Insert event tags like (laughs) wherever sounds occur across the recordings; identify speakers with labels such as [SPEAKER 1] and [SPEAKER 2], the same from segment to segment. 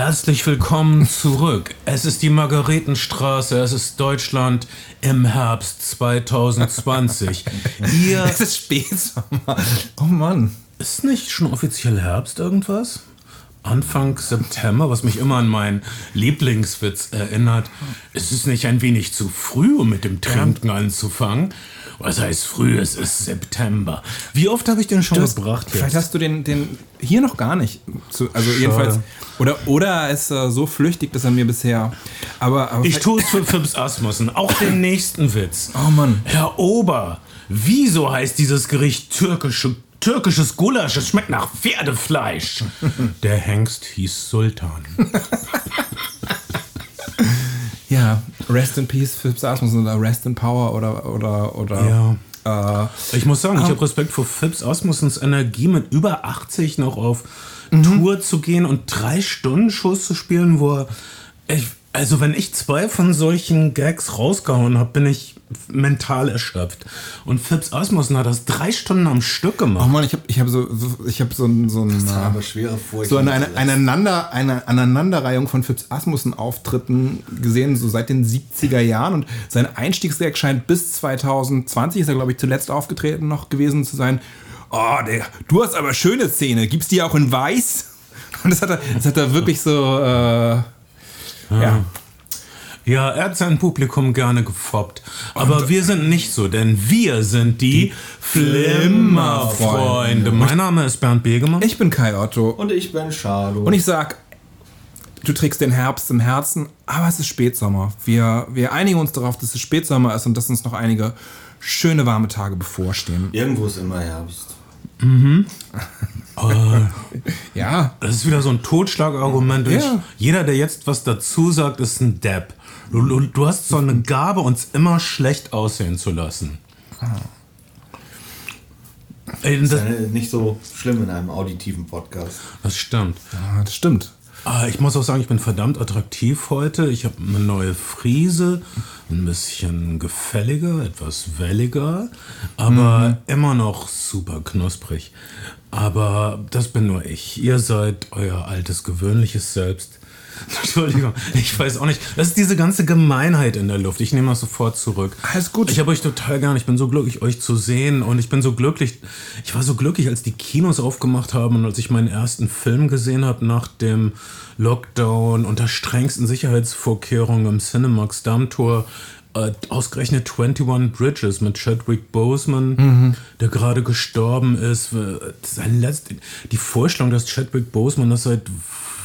[SPEAKER 1] Herzlich willkommen zurück. Es ist die Margaretenstraße, es ist Deutschland im Herbst 2020. (laughs) Ihr
[SPEAKER 2] Es ist Spätsommer. Oh Mann.
[SPEAKER 1] ist nicht schon offiziell Herbst irgendwas? Anfang September, was mich immer an meinen Lieblingswitz erinnert. Ist es nicht ein wenig zu früh, um mit dem Trinken anzufangen? Was heißt früh? Es ist September. Wie oft habe ich den schon
[SPEAKER 2] Du hast,
[SPEAKER 1] gebracht jetzt?
[SPEAKER 2] vielleicht hast du den, den hier noch gar nicht. Zu, also jedenfalls. Oder, oder er ist äh, so flüchtig, dass er mir bisher. Aber, aber
[SPEAKER 1] Ich tue es für Fips Asmussen. Auch den (laughs) nächsten Witz.
[SPEAKER 2] Oh Mann.
[SPEAKER 1] Herr Ober, wieso heißt dieses Gericht türkische, türkisches Gulasch? Es schmeckt nach Pferdefleisch. Der Hengst hieß Sultan. (laughs)
[SPEAKER 2] Ja, Rest in Peace, Philipp Asmussen oder Rest in Power oder. oder, oder
[SPEAKER 1] Ja.
[SPEAKER 2] äh,
[SPEAKER 1] Ich muss sagen, ich habe Respekt vor Fips Asmussens Energie, mit über 80 noch auf
[SPEAKER 2] Mhm.
[SPEAKER 1] Tour zu gehen und drei Stunden Shows zu spielen, wo er. Ich, also, wenn ich zwei von solchen Gags rausgehauen habe, bin ich mental erschöpft. Und Fips Asmussen hat das drei Stunden am Stück
[SPEAKER 2] oh
[SPEAKER 1] gemacht.
[SPEAKER 2] Mann, ich habe ich hab so, so, ich hab so ein. So ein äh,
[SPEAKER 3] aber schwere Furcht.
[SPEAKER 2] so eine, eine, aneinander, eine Aneinanderreihung von Phipps Asmussen Auftritten gesehen, so seit den 70er Jahren. Und sein Einstiegswerk scheint bis 2020, ist er, glaube ich, zuletzt aufgetreten noch gewesen zu sein. Oh, Digga, du hast aber schöne Zähne. Gibt's die auch in weiß? (laughs) Und das hat er, das hat er wirklich so, äh, ja.
[SPEAKER 1] Ja, er hat sein Publikum gerne gefoppt. Aber wir sind nicht so, denn wir sind die Flimmerfreunde. Mein Name ist Bernd Begemann.
[SPEAKER 2] Ich bin Kai Otto.
[SPEAKER 3] Und ich bin Charlo.
[SPEAKER 2] Und ich sag, du trägst den Herbst im Herzen, aber es ist Spätsommer. Wir, wir einigen uns darauf, dass es Spätsommer ist und dass uns noch einige schöne warme Tage bevorstehen.
[SPEAKER 3] Irgendwo ist immer Herbst.
[SPEAKER 2] Ja,
[SPEAKER 1] Das ist wieder so ein Totschlagargument.
[SPEAKER 2] Ja.
[SPEAKER 1] jeder, der jetzt was dazu sagt, ist ein Depp. Du, du, hast so eine Gabe, uns immer schlecht aussehen zu lassen. Ey, das,
[SPEAKER 3] Ist ja nicht so schlimm in einem auditiven Podcast.
[SPEAKER 1] das stimmt.
[SPEAKER 2] ja das stimmt.
[SPEAKER 1] Ah, Ich muss auch sagen, ich bin verdammt attraktiv heute. Ich habe eine neue Frise, ein bisschen gefälliger, etwas welliger, aber immer noch super knusprig. Aber das bin nur ich. Ihr seid euer altes, gewöhnliches Selbst. (laughs) Entschuldigung, ich weiß auch nicht. Das ist diese ganze Gemeinheit in der Luft. Ich nehme das sofort zurück.
[SPEAKER 2] Alles gut.
[SPEAKER 1] Ich habe euch total gern. Ich bin so glücklich, euch zu sehen. Und ich bin so glücklich. Ich war so glücklich, als die Kinos aufgemacht haben und als ich meinen ersten Film gesehen habe nach dem Lockdown unter strengsten Sicherheitsvorkehrungen im Cinemax Dammtor. Äh, ausgerechnet 21 Bridges mit Chadwick Boseman, der gerade gestorben ist. Äh, Sein letzt, die Vorstellung, dass Chadwick Boseman das seit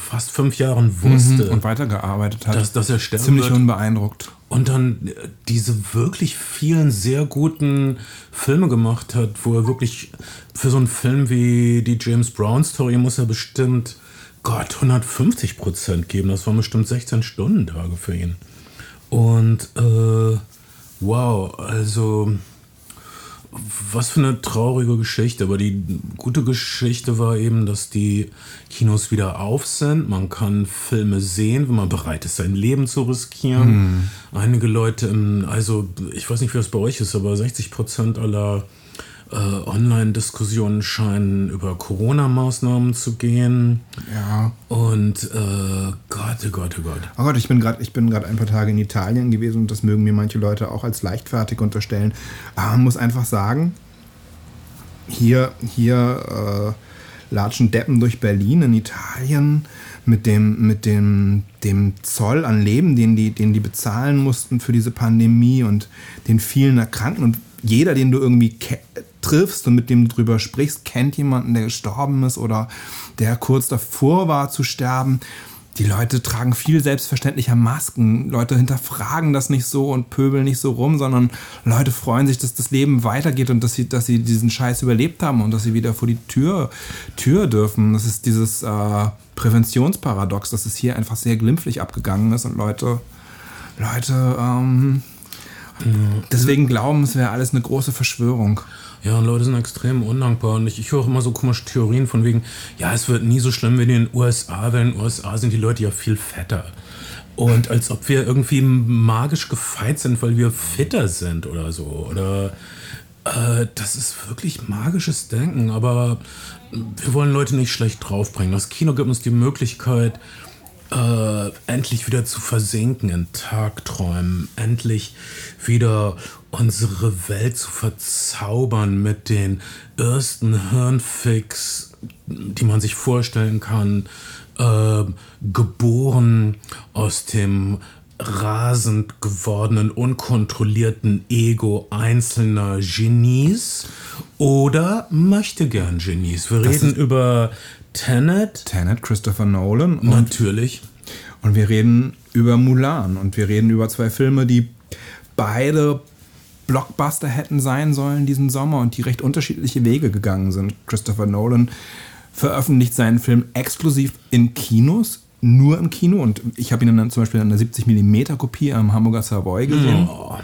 [SPEAKER 1] fast fünf Jahren wusste,
[SPEAKER 2] Und weitergearbeitet hat.
[SPEAKER 1] dass, dass er sterben
[SPEAKER 2] Ziemlich
[SPEAKER 1] wird.
[SPEAKER 2] unbeeindruckt.
[SPEAKER 1] Und dann äh, diese wirklich vielen sehr guten Filme gemacht hat, wo er wirklich für so einen Film wie die James Brown Story muss er bestimmt, Gott, 150 Prozent geben. Das waren bestimmt 16 Stundentage für ihn. Und äh, wow, also was für eine traurige Geschichte. Aber die gute Geschichte war eben, dass die Kinos wieder auf sind. Man kann Filme sehen, wenn man bereit ist, sein Leben zu riskieren. Einige Leute, also ich weiß nicht, wie das bei euch ist, aber 60 Prozent aller äh, Online-Diskussionen scheinen über Corona-Maßnahmen zu gehen.
[SPEAKER 2] Ja.
[SPEAKER 1] Und äh, Gott, oh Gott, oh Gott.
[SPEAKER 2] Oh Gott, ich bin gerade ich bin gerade ein paar Tage in Italien gewesen und das mögen mir manche Leute auch als leichtfertig unterstellen. Aber man muss einfach sagen, hier, hier äh, latschen Deppen durch Berlin in Italien mit dem, mit dem, dem Zoll an Leben, den die, den die bezahlen mussten für diese Pandemie und den vielen Erkrankten. Und jeder, den du irgendwie triffst und mit dem du drüber sprichst, kennt jemanden, der gestorben ist oder der kurz davor war zu sterben. Die Leute tragen viel selbstverständlicher Masken. Leute hinterfragen das nicht so und pöbeln nicht so rum, sondern Leute freuen sich, dass das Leben weitergeht und dass sie, dass sie diesen Scheiß überlebt haben und dass sie wieder vor die Tür, Tür dürfen. Das ist dieses äh, Präventionsparadox, dass es hier einfach sehr glimpflich abgegangen ist und Leute, Leute, ähm, deswegen glauben, es wäre alles eine große Verschwörung.
[SPEAKER 1] Ja, Leute sind extrem undankbar. Und ich, ich höre immer so komische Theorien von wegen, ja, es wird nie so schlimm wie in den USA, weil in den USA sind die Leute ja viel fetter. Und als ob wir irgendwie magisch gefeit sind, weil wir fitter sind oder so. Oder äh, das ist wirklich magisches Denken. Aber wir wollen Leute nicht schlecht draufbringen. Das Kino gibt uns die Möglichkeit, äh, endlich wieder zu versinken in Tagträumen, endlich wieder unsere Welt zu verzaubern mit den ersten Hirnfix, die man sich vorstellen kann, äh, geboren aus dem rasend gewordenen, unkontrollierten Ego einzelner Genies oder möchte gern Genies. Wir reden über Tenet.
[SPEAKER 2] Tenet, Christopher Nolan. Und,
[SPEAKER 1] Natürlich.
[SPEAKER 2] und wir reden über Mulan. Und wir reden über zwei Filme, die beide Blockbuster hätten sein sollen diesen Sommer und die recht unterschiedliche Wege gegangen sind. Christopher Nolan veröffentlicht seinen Film exklusiv in Kinos, nur im Kino. Und ich habe ihn dann zum Beispiel in einer 70mm Kopie am Hamburger Savoy gesehen. Oh.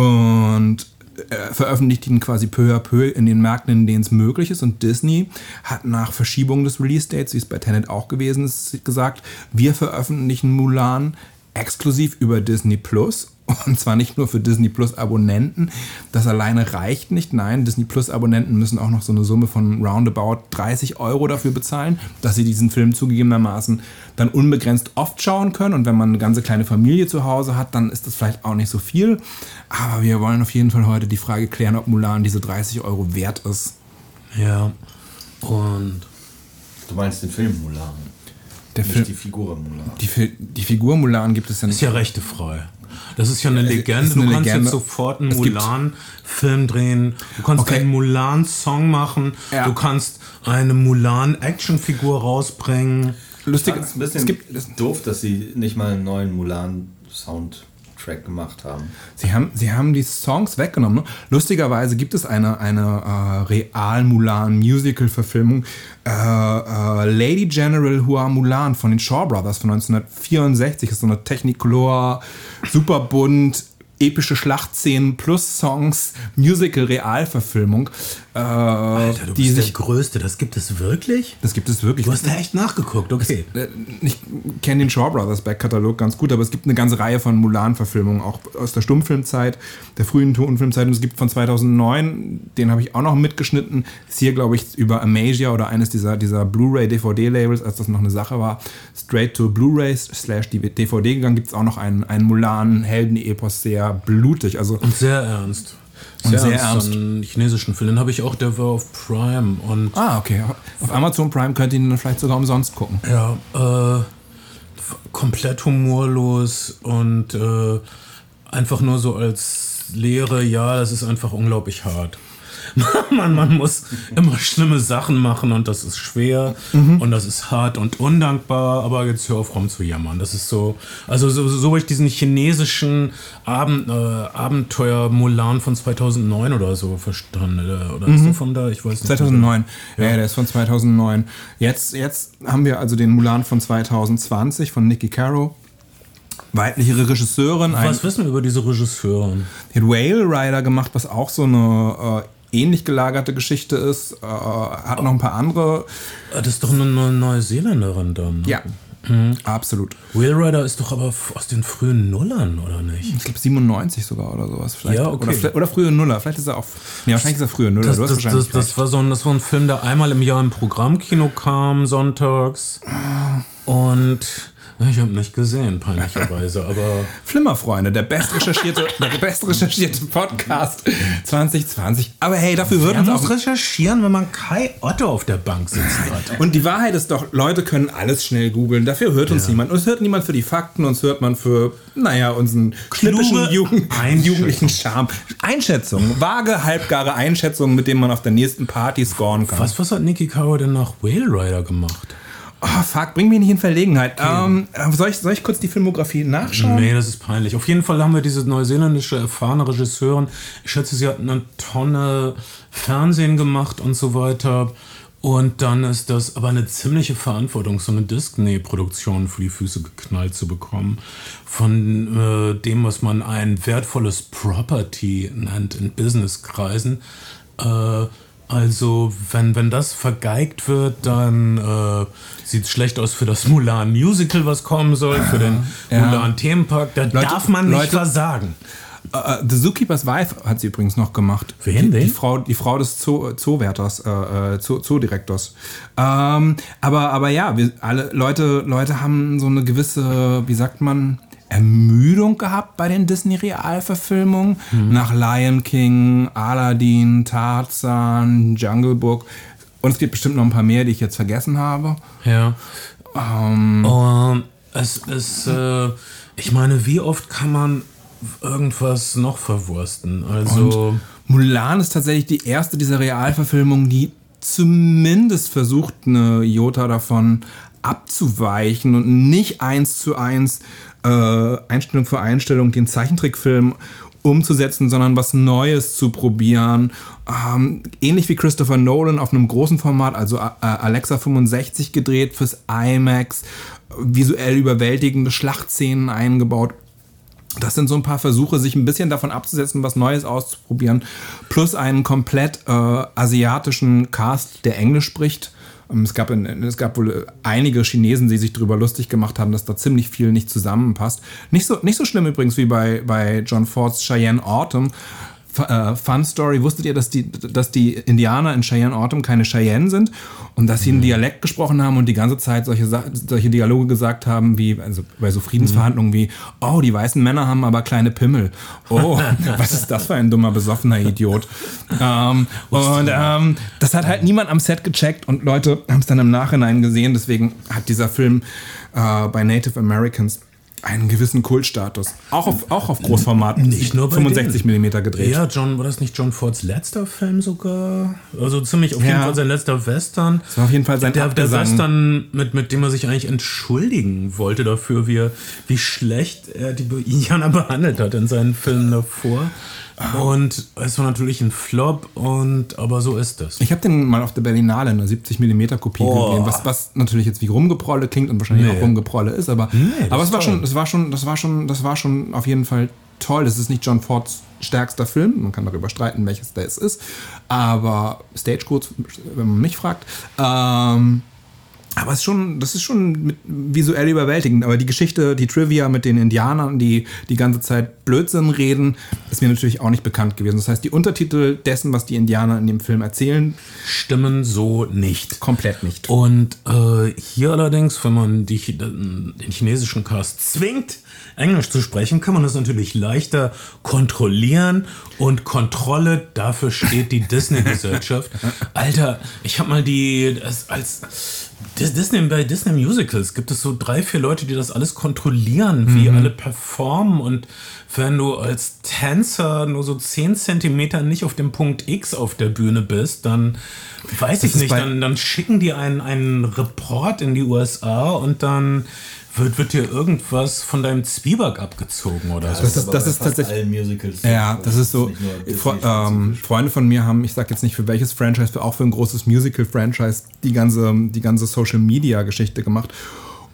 [SPEAKER 2] Und äh, veröffentlicht ihn quasi peu à peu in den Märkten, in denen es möglich ist. Und Disney hat nach Verschiebung des Release-Dates, wie es bei Tenet auch gewesen ist, gesagt, wir veröffentlichen Mulan exklusiv über Disney Plus. Und zwar nicht nur für Disney Plus Abonnenten. Das alleine reicht nicht. Nein, Disney Plus Abonnenten müssen auch noch so eine Summe von roundabout 30 Euro dafür bezahlen, dass sie diesen Film zugegebenermaßen dann unbegrenzt oft schauen können. Und wenn man eine ganze kleine Familie zu Hause hat, dann ist das vielleicht auch nicht so viel. Aber wir wollen auf jeden Fall heute die Frage klären, ob Mulan diese 30 Euro wert ist.
[SPEAKER 1] Ja. Und
[SPEAKER 3] Du meinst den Film Mulan,
[SPEAKER 2] Der
[SPEAKER 3] nicht
[SPEAKER 2] Film,
[SPEAKER 3] die Figur Mulan.
[SPEAKER 2] die, Fi- die Figur Mulan gibt es ja nicht.
[SPEAKER 1] ist ja rechtefrei. Das ist ja eine
[SPEAKER 2] es
[SPEAKER 1] Legende.
[SPEAKER 2] eine
[SPEAKER 1] du kannst
[SPEAKER 2] Legende.
[SPEAKER 1] jetzt sofort einen Mulan-Film drehen. Du kannst
[SPEAKER 2] Okay.
[SPEAKER 1] einen Mulan-Song machen.
[SPEAKER 2] Ja.
[SPEAKER 1] Du kannst eine Mulan-Action-Figur rausbringen.
[SPEAKER 2] Lustig,
[SPEAKER 3] Ich ein bisschen
[SPEAKER 2] es gibt, es,
[SPEAKER 3] doof, dass sie nicht mal einen neuen Mulan-Soundtrack gemacht haben.
[SPEAKER 2] Sie haben, sie haben die Songs weggenommen. Ne? Lustigerweise gibt es eine, eine äh, real Mulan-Musical-Verfilmung. Äh, äh, Lady General Hua Mulan von den Shaw Brothers von 1964 ist so eine Technicolor, super bunt, epische Schlachtszenen plus Songs, Musical-Realverfilmung. Äh,
[SPEAKER 1] Alter, du
[SPEAKER 2] die
[SPEAKER 1] bist
[SPEAKER 2] sich,
[SPEAKER 1] der Größte. Das gibt es wirklich?
[SPEAKER 2] das gibt es wirklich.
[SPEAKER 1] Du hast da echt nachgeguckt, okay.
[SPEAKER 2] Äh, Ich kenne den Shaw Brothers Backkatalog ganz gut, aber es gibt eine ganze Reihe von Mulan-Verfilmungen, auch aus der Stummfilmzeit, der frühen Tonfilmzeit. Und es gibt von 2009, den habe ich auch noch mitgeschnitten, ist hier, glaube ich, über Amasia oder eines dieser, dieser Blu-ray-DVD-Labels, als das noch eine Sache war, straight to Blu-ray slash DVD gegangen, gibt es auch noch einen, einen Mulan-Helden-Epos, sehr blutig. Also
[SPEAKER 1] Und sehr ernst.
[SPEAKER 2] Und sehr ernst.
[SPEAKER 1] Einen chinesischen Film. Den habe ich auch, der war auf Prime. Und
[SPEAKER 2] Ah, okay. Auf Amazon Prime könnt ihr ihn dann vielleicht sogar umsonst gucken.
[SPEAKER 1] Ja, äh, komplett humorlos und äh, einfach nur so als Lehre, ja, das ist einfach unglaublich hart. (laughs) man, man muss immer schlimme Sachen machen und das ist schwer und das ist hart und undankbar, aber jetzt hör auf rum zu jammern. Das ist so, also so, so habe ich diesen chinesischen Abend, äh, Abenteuer Mulan von 2009 oder so verstanden. Oder, oder ist der von da? Ich weiß nicht.
[SPEAKER 2] 2009. Ja, ja, der ist von 2009. Jetzt, jetzt haben wir also den Mulan von 2020 von Nikki Caro. Weibliche Regisseurin.
[SPEAKER 1] Was wissen wir über diese Regisseurin?
[SPEAKER 2] die hat Whale Rider gemacht, was auch so eine äh, ähnlich gelagerte Geschichte ist. Äh, hat noch ein paar andere.
[SPEAKER 1] Ah, Das ist doch eine Neu- Neuseeländerin dann. ne?
[SPEAKER 2] Ja, absolut.
[SPEAKER 1] Whale Rider ist doch aber aus den frühen Nullern, oder nicht?
[SPEAKER 2] Ich glaube 97 sogar oder sowas. Vielleicht.
[SPEAKER 1] Ja, okay.
[SPEAKER 2] oder, oder frühe Nuller. Vielleicht ist er auch. Nee, wahrscheinlich ist er frühe Nuller.
[SPEAKER 1] Das,
[SPEAKER 2] du hast
[SPEAKER 1] das, das, das, war so ein, das war ein Film, der einmal im Jahr im Programmkino kam, sonntags. Und ich habe nicht gesehen, peinlicherweise, aber (laughs)
[SPEAKER 2] Flimmerfreunde, der bestrecherchierte, der bestrecherchierte Podcast 2020. Aber hey, dafür
[SPEAKER 1] er
[SPEAKER 2] uns
[SPEAKER 1] muss
[SPEAKER 2] auch
[SPEAKER 1] recherchieren, wenn man Kai Otto auf der Bank sitzen hat.
[SPEAKER 2] Und die Wahrheit ist doch, Leute können alles schnell googeln. Dafür hört uns niemand. Uns hört niemand für die Fakten, uns hört man für, naja, unseren schnippischen Jugend, jugendlichen Charme. Einschätzungen, vage, halbgare Einschätzungen, mit denen man auf der nächsten Party scoren kann.
[SPEAKER 1] Was, was hat Nicky Caro denn nach Whale Rider gemacht?
[SPEAKER 2] Oh, fuck, bring mich nicht in Verlegenheit. Ähm, soll, ich, soll ich kurz die Filmografie nachschauen?
[SPEAKER 1] Nee, das ist peinlich. Auf jeden Fall haben wir diese neuseeländische erfahrene Regisseurin. Ich schätze, sie hat eine Tonne Fernsehen gemacht und so weiter. Und dann ist das aber eine ziemliche Verantwortung, so eine Disney-Produktion für die Füße geknallt zu bekommen. Von äh, dem, was man ein wertvolles Property nennt in Businesskreisen. Äh, also, wenn, wenn das vergeigt wird, dann äh, sieht es schlecht aus für das (laughs) Mulan Musical, was kommen soll, für den
[SPEAKER 2] Ja.
[SPEAKER 1] Mulan Themenpark. Da darf man nicht
[SPEAKER 2] Leute-
[SPEAKER 1] versagen.
[SPEAKER 2] Äh, The Zookeeper's Wife hat sie übrigens noch gemacht.
[SPEAKER 1] Wen,
[SPEAKER 2] die,
[SPEAKER 1] wen?
[SPEAKER 2] Die Frau, die Frau des Zoo, Zoowärters, äh, äh, Zoo, Zoodirektors. Ähm, aber, aber ja, wir alle Leute, Leute haben so eine gewisse, wie sagt man, Ermüdung gehabt bei den Disney-Realverfilmungen. Nach Lion King, Aladdin, Tarzan, Jungle Book. Und es gibt bestimmt noch ein paar mehr, die ich jetzt vergessen habe.
[SPEAKER 1] Ja. Ähm, es ist, äh, ich meine, wie oft kann man irgendwas noch verwursten? Also,
[SPEAKER 2] Mulan ist tatsächlich die erste dieser Realverfilmungen, die zumindest versucht, eine Jota davon abzuweichen und nicht eins zu eins äh, Einstellung für Einstellung den Zeichentrickfilm umzusetzen, sondern was Neues zu probieren. Ähm, ähnlich wie Christopher Nolan auf einem großen Format, also äh, Alexa 65 gedreht fürs IMAX, visuell überwältigende Schlachtszenen eingebaut. Das sind so ein paar Versuche, sich ein bisschen davon abzusetzen, was Neues auszuprobieren. Plus einen komplett äh, asiatischen Cast, der Englisch spricht. Ähm, Es gab, es gab wohl einige Chinesen, die sich darüber lustig gemacht haben, dass da ziemlich viel nicht zusammenpasst. Nicht so, nicht so schlimm übrigens wie bei, bei John Fords Cheyenne Autumn. Äh, Fun Story, wusstet ihr, dass die, dass die Indianer in Cheyenne Autumn keine Cheyenne sind? Und dass sie einen Dialekt gesprochen haben und die ganze Zeit solche, solche Dialoge gesagt haben, wie, also bei so Friedensverhandlungen wie, oh, die weißen Männer haben aber kleine Pimmel. Oh, (laughs) was ist das für ein dummer, besoffener Idiot. Ähm, und ähm, das hat halt niemand am Set gecheckt und Leute haben es dann im Nachhinein gesehen, deswegen hat dieser Film äh, bei Native Americans einen gewissen Kultstatus. Auch auf, auch auf Großformat.
[SPEAKER 1] Nicht nur bei
[SPEAKER 2] 65
[SPEAKER 1] denen.
[SPEAKER 2] mm gedreht.
[SPEAKER 1] ja, John, war das nicht John Fords letzter Film sogar? Also ziemlich auf jeden
[SPEAKER 2] Ja.
[SPEAKER 1] Fall sein letzter Western.
[SPEAKER 2] Das war auf jeden Fall sein
[SPEAKER 1] der, der. Western, mit, mit dem er sich eigentlich entschuldigen wollte dafür, wie, er, wie schlecht er die Indianer behandelt hat in seinen Filmen davor. Und es war natürlich ein Flop, und aber so ist es.
[SPEAKER 2] Ich habe den mal auf der Berlinale in einer 70 mm Kopie
[SPEAKER 1] Oh.
[SPEAKER 2] gesehen, was, was natürlich jetzt wie Rumgeprolle klingt und wahrscheinlich
[SPEAKER 1] Nee.
[SPEAKER 2] auch Rumgeprolle ist, aber,
[SPEAKER 1] das
[SPEAKER 2] aber es war
[SPEAKER 1] toll.
[SPEAKER 2] schon, es war schon, das war schon, das war schon auf jeden Fall toll. Das ist nicht John Fords stärkster Film, man kann darüber streiten, welches der es ist, aber Stagecodes, wenn man mich fragt. Ähm, aber es ist schon, das ist schon visuell überwältigend. Aber die Geschichte, die Trivia mit den Indianern, die die ganze Zeit Blödsinn reden, ist mir natürlich auch nicht bekannt gewesen. Das heißt, die Untertitel dessen, was die Indianer in dem Film erzählen,
[SPEAKER 1] Stimmen so nicht.
[SPEAKER 2] komplett nicht.
[SPEAKER 1] Und äh, hier allerdings, wenn man die, den chinesischen Cast zwingt, Englisch zu sprechen, kann man das natürlich leichter kontrollieren. Und Kontrolle, dafür steht die Disney-Gesellschaft. (laughs) Alter, ich habe mal die, als, Disney, bei Disney Musicals gibt es so drei, vier Leute, die das alles kontrollieren, wie alle performen. Und wenn du als Tänzer nur so 10 Zentimeter nicht auf dem Punkt X auf der Bühne bist, dann weiß ich
[SPEAKER 2] ist
[SPEAKER 1] nicht, dann, dann schicken die einen, einen Report in die USA und dann wird, wird dir irgendwas von deinem Zwieback abgezogen oder so.
[SPEAKER 2] Das das
[SPEAKER 3] bei
[SPEAKER 2] ist tatsächlich-
[SPEAKER 3] Musicals.
[SPEAKER 2] Ja, das ist so. Fre ähm, Freunde von mir haben, ich sag jetzt nicht für welches Franchise, für auch für ein großes Musical-Franchise, die ganze, die ganze Social-Media-Geschichte gemacht.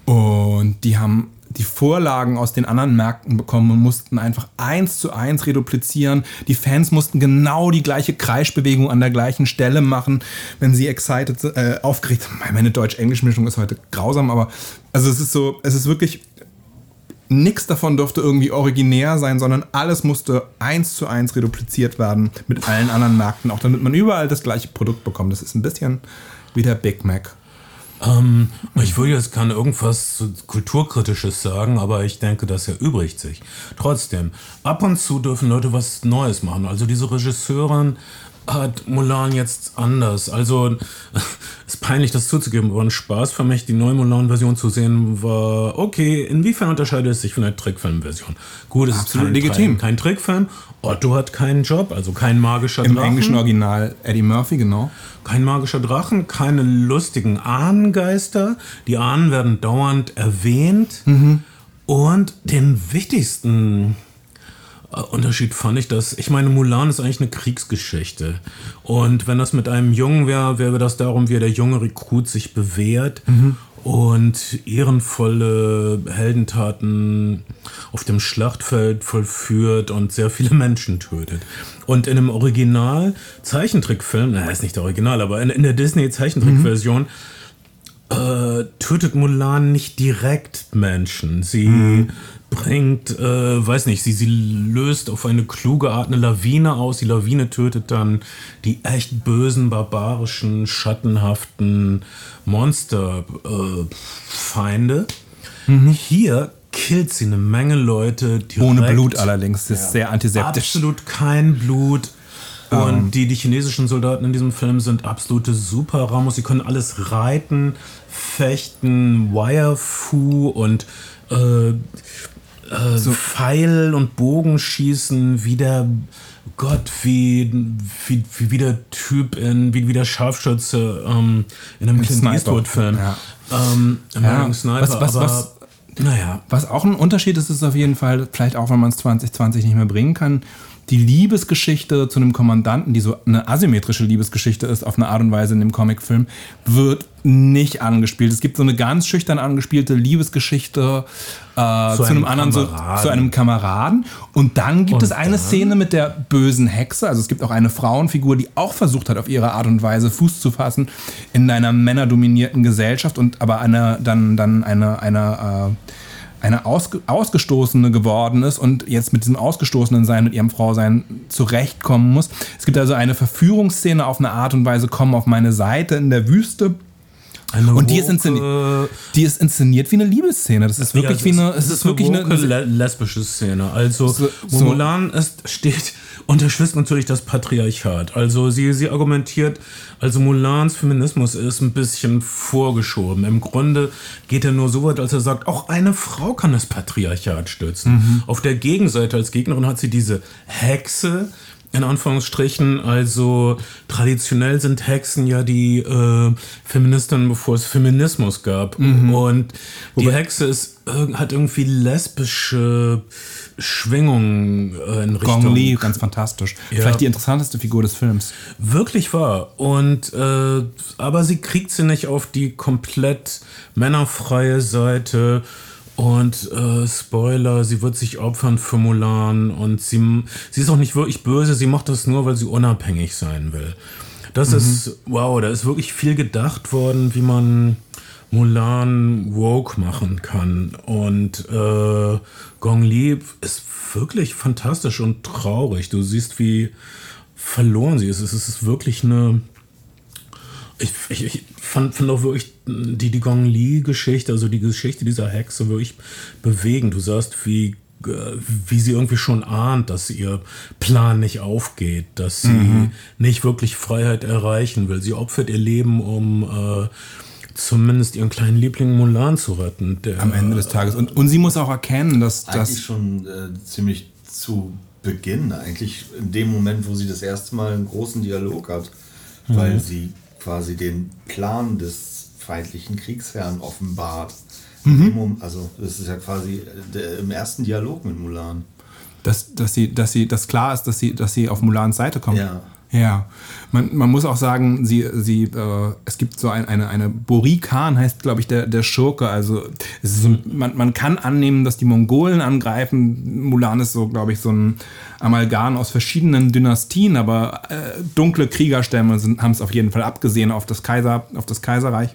[SPEAKER 2] Und die haben die Vorlagen aus den anderen Märkten bekommen und mussten einfach eins zu eins reduplizieren. Die Fans mussten genau die gleiche Kreischbewegung an der gleichen Stelle machen, wenn sie excited, äh, aufgeregt sind. Meine Deutsch-Englisch-Mischung ist heute grausam, aber also es ist so, es ist wirklich Nichts davon durfte irgendwie originär sein, sondern alles musste eins zu eins redupliziert werden mit allen anderen Märkten, auch damit man überall das gleiche Produkt bekommt. Das ist ein bisschen wie der Big Mac.
[SPEAKER 1] Ähm, ich will jetzt kann irgendwas kulturkritisches sagen, aber ich denke, das erübrigt sich. Trotzdem, ab und zu dürfen Leute was Neues machen. Also diese Regisseurin hat Mulan jetzt anders. Also (laughs) ist peinlich, das zuzugeben, aber ein Spaß für mich, die neue Mulan-Version zu sehen, war okay. Inwiefern unterscheidet es sich von der Trickfilm-Version? Gut, es
[SPEAKER 2] Absolut
[SPEAKER 1] ist kein,
[SPEAKER 2] legitim.
[SPEAKER 1] Kein, kein Trickfilm. Otto hat keinen Job, also kein magischer
[SPEAKER 2] Im
[SPEAKER 1] Drachen.
[SPEAKER 2] englischen Original Eddie Murphy, genau.
[SPEAKER 1] Kein magischer Drachen, keine lustigen Ahnengeister. Die Ahnen werden dauernd erwähnt. Und den wichtigsten Unterschied fand ich, dass, ich meine, Mulan ist eigentlich eine Kriegsgeschichte. Und wenn das mit einem Jungen wäre, wäre das darum, wie der junge Rekrut sich bewährt und ehrenvolle Heldentaten auf dem Schlachtfeld vollführt und sehr viele Menschen tötet. Und in einem Original Zeichentrickfilm, na, ist nicht der Original, aber in, in der Disney Zeichentrickversion äh, tötet Mulan nicht direkt Menschen. Sie bringt, äh, weiß nicht, sie, sie löst auf eine kluge Art eine Lawine aus. Die Lawine tötet dann die echt bösen, barbarischen, schattenhaften Monsterfeinde. Hier killt sie eine Menge Leute.
[SPEAKER 2] Ohne Blut allerdings. Das ist sehr antiseptisch.
[SPEAKER 1] Absolut kein Blut. Und die, die chinesischen Soldaten in diesem Film sind absolute Super Ramos. Sie können alles reiten, fechten, Wirefu und äh, äh, Pfeil und Bogen schießen, wie der Gott, wie, wie, wie, wie der Typ in, wie, wie der Scharfschütze ähm, in einem Clint
[SPEAKER 2] Sniper.
[SPEAKER 1] Eastwood-Film.
[SPEAKER 2] Ja.
[SPEAKER 1] Ähm,
[SPEAKER 2] Ja.
[SPEAKER 1] Sniper,
[SPEAKER 2] Was- was-
[SPEAKER 1] aber
[SPEAKER 2] was-
[SPEAKER 1] naja.
[SPEAKER 2] Was auch ein Unterschied ist, ist auf jeden Fall, vielleicht auch, wenn man es 2020 nicht mehr bringen kann, die Liebesgeschichte zu einem Kommandanten, die so eine asymmetrische Liebesgeschichte ist, auf eine Art und Weise in dem Comicfilm, wird nicht angespielt. Es gibt so eine ganz schüchtern angespielte Liebesgeschichte äh, zu, einem,
[SPEAKER 1] einem
[SPEAKER 2] anderen, so, zu einem Kameraden. Und dann gibt
[SPEAKER 1] Und
[SPEAKER 2] es eine
[SPEAKER 1] dann?
[SPEAKER 2] Szene mit der bösen Hexe. Also es gibt auch eine Frauenfigur, die auch versucht hat, auf ihre Art und Weise Fuß zu fassen in einer männerdominierten Gesellschaft und aber eine, dann, dann eine, eine äh, eine Ausge Ausgestoßene geworden ist und jetzt mit diesem Ausgestoßenen sein, mit ihrem Frausein zurechtkommen muss. Es gibt also eine Verführungsszene auf eine Art und Weise, komm auf meine Seite in der Wüste.
[SPEAKER 1] Eine
[SPEAKER 2] Und die ist, inszeniert, die ist inszeniert wie eine Liebesszene. Das ist wirklich
[SPEAKER 1] Ja,
[SPEAKER 2] wie eine,
[SPEAKER 1] ist-
[SPEAKER 2] es ist wirklich eine,
[SPEAKER 1] woke le lesbische Szene. Also
[SPEAKER 2] So- so-
[SPEAKER 1] Mulan ist, steht, (laughs) unterstützt natürlich das Patriarchat. Also sie, sie argumentiert, also Mulans Feminismus ist ein bisschen vorgeschoben. Im Grunde geht er nur so weit, als er sagt, auch eine Frau kann das Patriarchat stützen.
[SPEAKER 2] Mhm.
[SPEAKER 1] Auf der Gegenseite als Gegnerin hat sie diese Hexe, in Anführungsstrichen, also traditionell sind Hexen ja die äh, Feministinnen, bevor es Feminismus gab.
[SPEAKER 2] Mhm.
[SPEAKER 1] Und die Hexe ist, irg- hat irgendwie lesbische Schwingungen äh, in Richtung.
[SPEAKER 2] Gong Li, ganz fantastisch.
[SPEAKER 1] Ja.
[SPEAKER 2] Vielleicht die interessanteste Figur des Films.
[SPEAKER 1] Wirklich wahr. Und äh, aber sie kriegt sie nicht auf die komplett männerfreie Seite. Und äh, Spoiler, sie wird sich opfern für Mulan und sie, sie ist auch nicht wirklich böse, sie macht das nur, weil sie unabhängig sein will. Das ist, wow, da ist wirklich viel gedacht worden, wie man Mulan woke machen kann. Und äh, Gong Li ist wirklich fantastisch und traurig. Du siehst, wie verloren sie ist. Es ist wirklich eine. Ich, ich, ich fand, fand auch wirklich die, die Gong Li-Geschichte, also die Geschichte dieser Hexe, wirklich bewegend. Du sagst, wie, äh, wie sie irgendwie schon ahnt, dass ihr Plan nicht aufgeht, dass sie nicht wirklich Freiheit erreichen will. Sie opfert ihr Leben, um äh, zumindest ihren kleinen Liebling Mulan zu retten. Der,
[SPEAKER 2] Am Ende des Tages. Und, und sie muss auch erkennen, dass
[SPEAKER 3] Eigentlich
[SPEAKER 2] das.
[SPEAKER 3] schon äh, ziemlich zu Beginn, eigentlich in dem Moment, wo sie das erste Mal einen großen Dialog hat, weil sie quasi den Plan des feindlichen Kriegsherrn offenbart. Mom- Also das ist ja quasi äh, der, im ersten Dialog mit Mulan.
[SPEAKER 2] dass, dass sie, dass sie, dass klar ist, dass sie, dass sie auf Mulans Seite kommt.
[SPEAKER 3] Ja.
[SPEAKER 2] Ja. Man, man muss auch sagen, sie, sie, äh, es gibt so ein, eine, eine Bori Khan heißt, glaube ich, der, der Schurke. Also es ist so, man, man kann annehmen, dass die Mongolen angreifen. Mulan ist so, glaube ich, so ein Amalgam aus verschiedenen Dynastien, aber äh, dunkle Kriegerstämme haben es auf jeden Fall abgesehen auf das Kaiser, auf das Kaiserreich.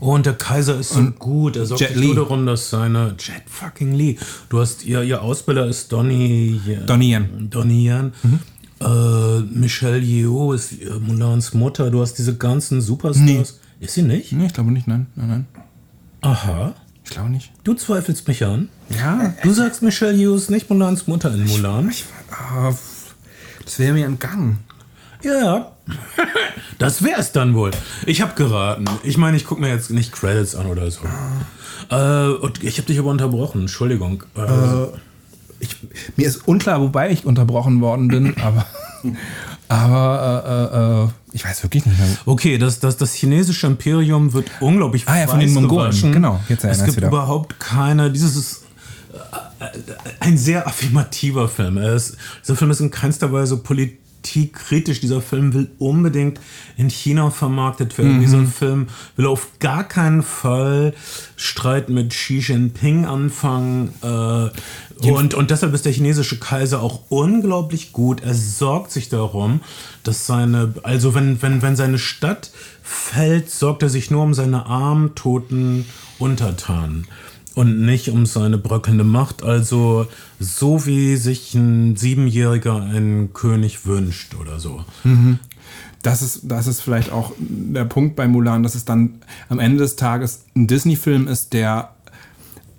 [SPEAKER 1] Oh, und der Kaiser ist so gut. Er sorgt
[SPEAKER 2] Jet
[SPEAKER 1] sich nur darum, dass seine Jet fucking Lee. Du hast ihr, ihr Ausbilder ist Donnie.
[SPEAKER 2] Donnie Yen.
[SPEAKER 1] Donnie Yen. Äh, Michelle Yeoh ist äh, Mulans Mutter. Du hast diese ganzen Superstars.
[SPEAKER 2] Nee.
[SPEAKER 1] Ist sie nicht?
[SPEAKER 2] Nee, ich glaube nicht, nein, nein, nein.
[SPEAKER 1] Aha.
[SPEAKER 2] Ich glaube nicht.
[SPEAKER 1] Du zweifelst mich an.
[SPEAKER 2] Ja,
[SPEAKER 1] Du sagst, Michelle Yeoh ist nicht Mulans Mutter in Mulan.
[SPEAKER 2] ah, das wäre mir entgangen.
[SPEAKER 1] Ja. Das wär's dann wohl. Ich habe geraten. Ich meine, ich gucke mir jetzt nicht Credits an oder so. Äh, und ich habe dich aber unterbrochen. Entschuldigung. Äh,
[SPEAKER 2] ich, mir ist unklar, wobei ich unterbrochen worden bin, (clears throat) aber, aber äh, äh, äh, ich weiß wirklich nicht mehr.
[SPEAKER 1] Okay, das, das, das chinesische Imperium wird unglaublich
[SPEAKER 2] Ah ja, von den Mongolen.
[SPEAKER 1] gewaschen.
[SPEAKER 2] Genau, jetzt
[SPEAKER 1] Es gibt
[SPEAKER 2] wieder.
[SPEAKER 1] überhaupt keine. Dieses ist äh, äh, ein sehr affirmativer Film. Er ist, dieser Film ist in keinster Weise politisch antikritisch. Dieser Film will unbedingt in China vermarktet werden.
[SPEAKER 2] Mhm.
[SPEAKER 1] Dieser Film will auf gar keinen Fall Streit mit Xi Jinping anfangen. Äh, und, und deshalb ist der chinesische Kaiser auch unglaublich gut. Er sorgt sich darum, dass seine, also wenn, wenn, wenn seine Stadt fällt, sorgt er sich nur um seine armen, toten Untertanen und nicht um seine bröckelnde Macht. Also so wie sich ein Siebenjähriger einen König wünscht oder so.
[SPEAKER 2] das ist, das ist vielleicht auch der Punkt bei Mulan, dass es dann am Ende des Tages ein Disney-Film ist, der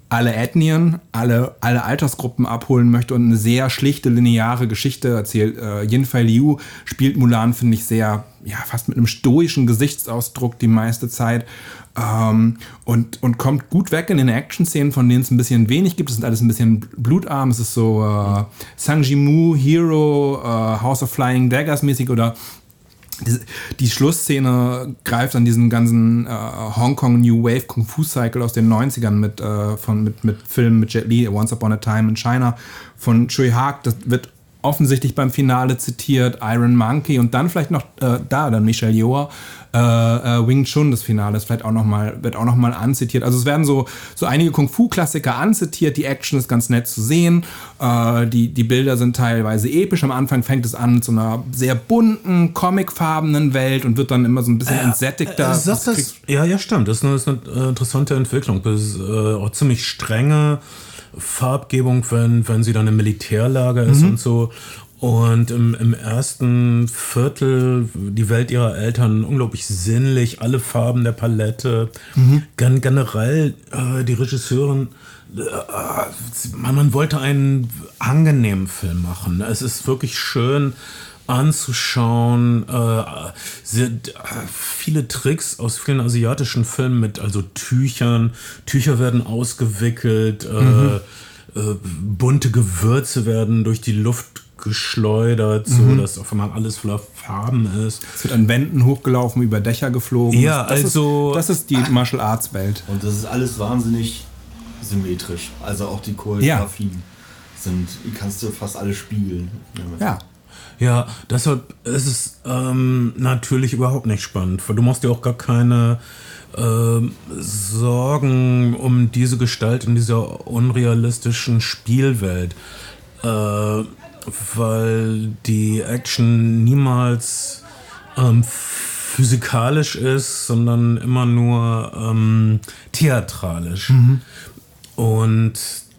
[SPEAKER 2] alle Ethnien, alle, alle Altersgruppen abholen möchte und eine sehr schlichte, lineare Geschichte erzählt. Äh, Yin Fei Liu spielt Mulan, finde ich, sehr, ja, fast mit einem stoischen Gesichtsausdruck die meiste Zeit. Ähm, und, und kommt gut weg in den Action-Szenen, von denen es ein bisschen wenig gibt. Es sind alles ein bisschen blutarm. Es ist so äh, Sang Jimu, Hero, äh, House of Flying Daggers mäßig oder die, die Schlussszene greift an diesen ganzen äh, Hongkong New Wave Kung Fu Cycle aus den 90ern mit, äh, von, mit, mit Filmen mit Jet Li, Once Upon a Time in China von Chui Haag. Das wird offensichtlich beim Finale zitiert, Iron Monkey und dann vielleicht noch äh, da, dann Michelle Yeoh, äh, äh, Wing Chun, das Finale, ist vielleicht auch noch mal, wird auch noch mal anzitiert. Also es werden so, so einige Kung-Fu-Klassiker anzitiert, die Action ist ganz nett zu sehen, äh, die, die Bilder sind teilweise episch. Am Anfang fängt es an mit so einer sehr bunten, comicfarbenen Welt und wird dann immer so ein bisschen entsättigter.
[SPEAKER 1] Äh, sagt das, ja, ja, stimmt. Das ist eine, das ist eine äh, interessante Entwicklung. Das ist äh, auch ziemlich strenge Farbgebung, wenn, wenn sie dann im Militärlager ist und so. Und im, im ersten Viertel die Welt ihrer Eltern unglaublich sinnlich, alle Farben der Palette. Gen generell äh, die Regisseurin, äh, man, man wollte einen angenehmen Film machen. Es ist wirklich schön anzuschauen. Äh, sehr, äh, viele Tricks aus vielen asiatischen Filmen mit also Tüchern. Tücher werden ausgewickelt, äh, äh, bunte Gewürze werden durch die Luft geschleudert, so dass auf einmal alles voller Farben ist.
[SPEAKER 2] Es wird an Wänden hochgelaufen, über Dächer geflogen.
[SPEAKER 1] Ja,
[SPEAKER 2] das
[SPEAKER 1] also-
[SPEAKER 2] Ist, das ist die Martial Arts Welt.
[SPEAKER 3] Und das ist alles wahnsinnig symmetrisch. Also auch die Choreografien sind, die kannst du fast alle spiegeln.
[SPEAKER 2] Ja.
[SPEAKER 1] Ja, deshalb ist es ähm, natürlich überhaupt nicht spannend, weil du machst dir auch gar keine ähm, Sorgen um diese Gestalt in dieser unrealistischen Spielwelt, äh, weil die Action niemals ähm, physikalisch ist, sondern immer nur ähm, theatralisch. Und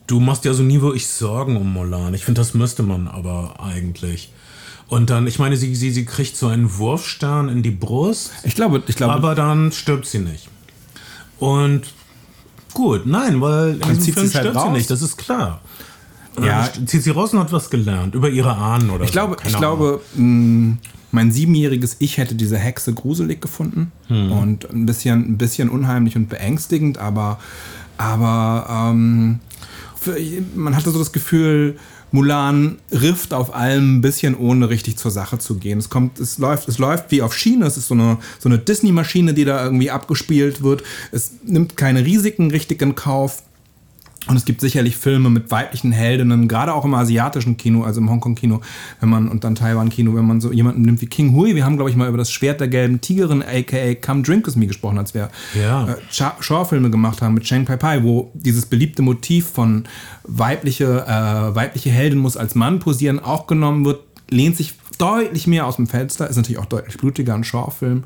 [SPEAKER 1] du machst dir also nie wirklich Sorgen um Mulan. Ich finde, das müsste man aber eigentlich. Und dann, ich meine, sie, sie, sie kriegt so einen Wurfstern in die Brust,
[SPEAKER 2] Ich glaube, ich glaube,
[SPEAKER 1] aber dann stirbt sie nicht. Und gut, nein, weil in diesem Film
[SPEAKER 2] halt
[SPEAKER 1] stirbt sie
[SPEAKER 2] raus.
[SPEAKER 1] nicht, das ist klar.
[SPEAKER 2] Ja.
[SPEAKER 1] Dann zieht sie raus und hat was gelernt über ihre Ahnen oder
[SPEAKER 2] ich glaube,
[SPEAKER 1] so.
[SPEAKER 2] Ich glaube, mh, mein siebenjähriges Ich hätte diese Hexe gruselig gefunden
[SPEAKER 1] Hm.
[SPEAKER 2] und ein bisschen, ein bisschen unheimlich und beängstigend, aber, aber ähm, man hatte so das Gefühl, Mulan rifft auf allem ein bisschen, ohne richtig zur Sache zu gehen. Es kommt, es läuft, es läuft wie auf Schiene. Es ist so eine, so eine Disney-Maschine, die da irgendwie abgespielt wird. Es nimmt keine Risiken richtig in Kauf. Und es gibt sicherlich Filme mit weiblichen Heldinnen, gerade auch im asiatischen Kino, also im Hongkong-Kino, wenn man und dann Taiwan-Kino, wenn man so jemanden nimmt wie King Hui. Wir haben, glaube ich, mal über das Schwert der gelben Tigerin, aka Come Drink With Me, gesprochen, als wir
[SPEAKER 1] Ja.
[SPEAKER 2] äh, Shaw-Filme gemacht haben mit Cheng Pai Pai, wo dieses beliebte Motiv von weibliche, äh, weibliche Heldin muss als Mann posieren auch genommen wird, lehnt sich deutlich mehr aus dem Fenster, ist natürlich auch deutlich blutiger ein Shaw-Film.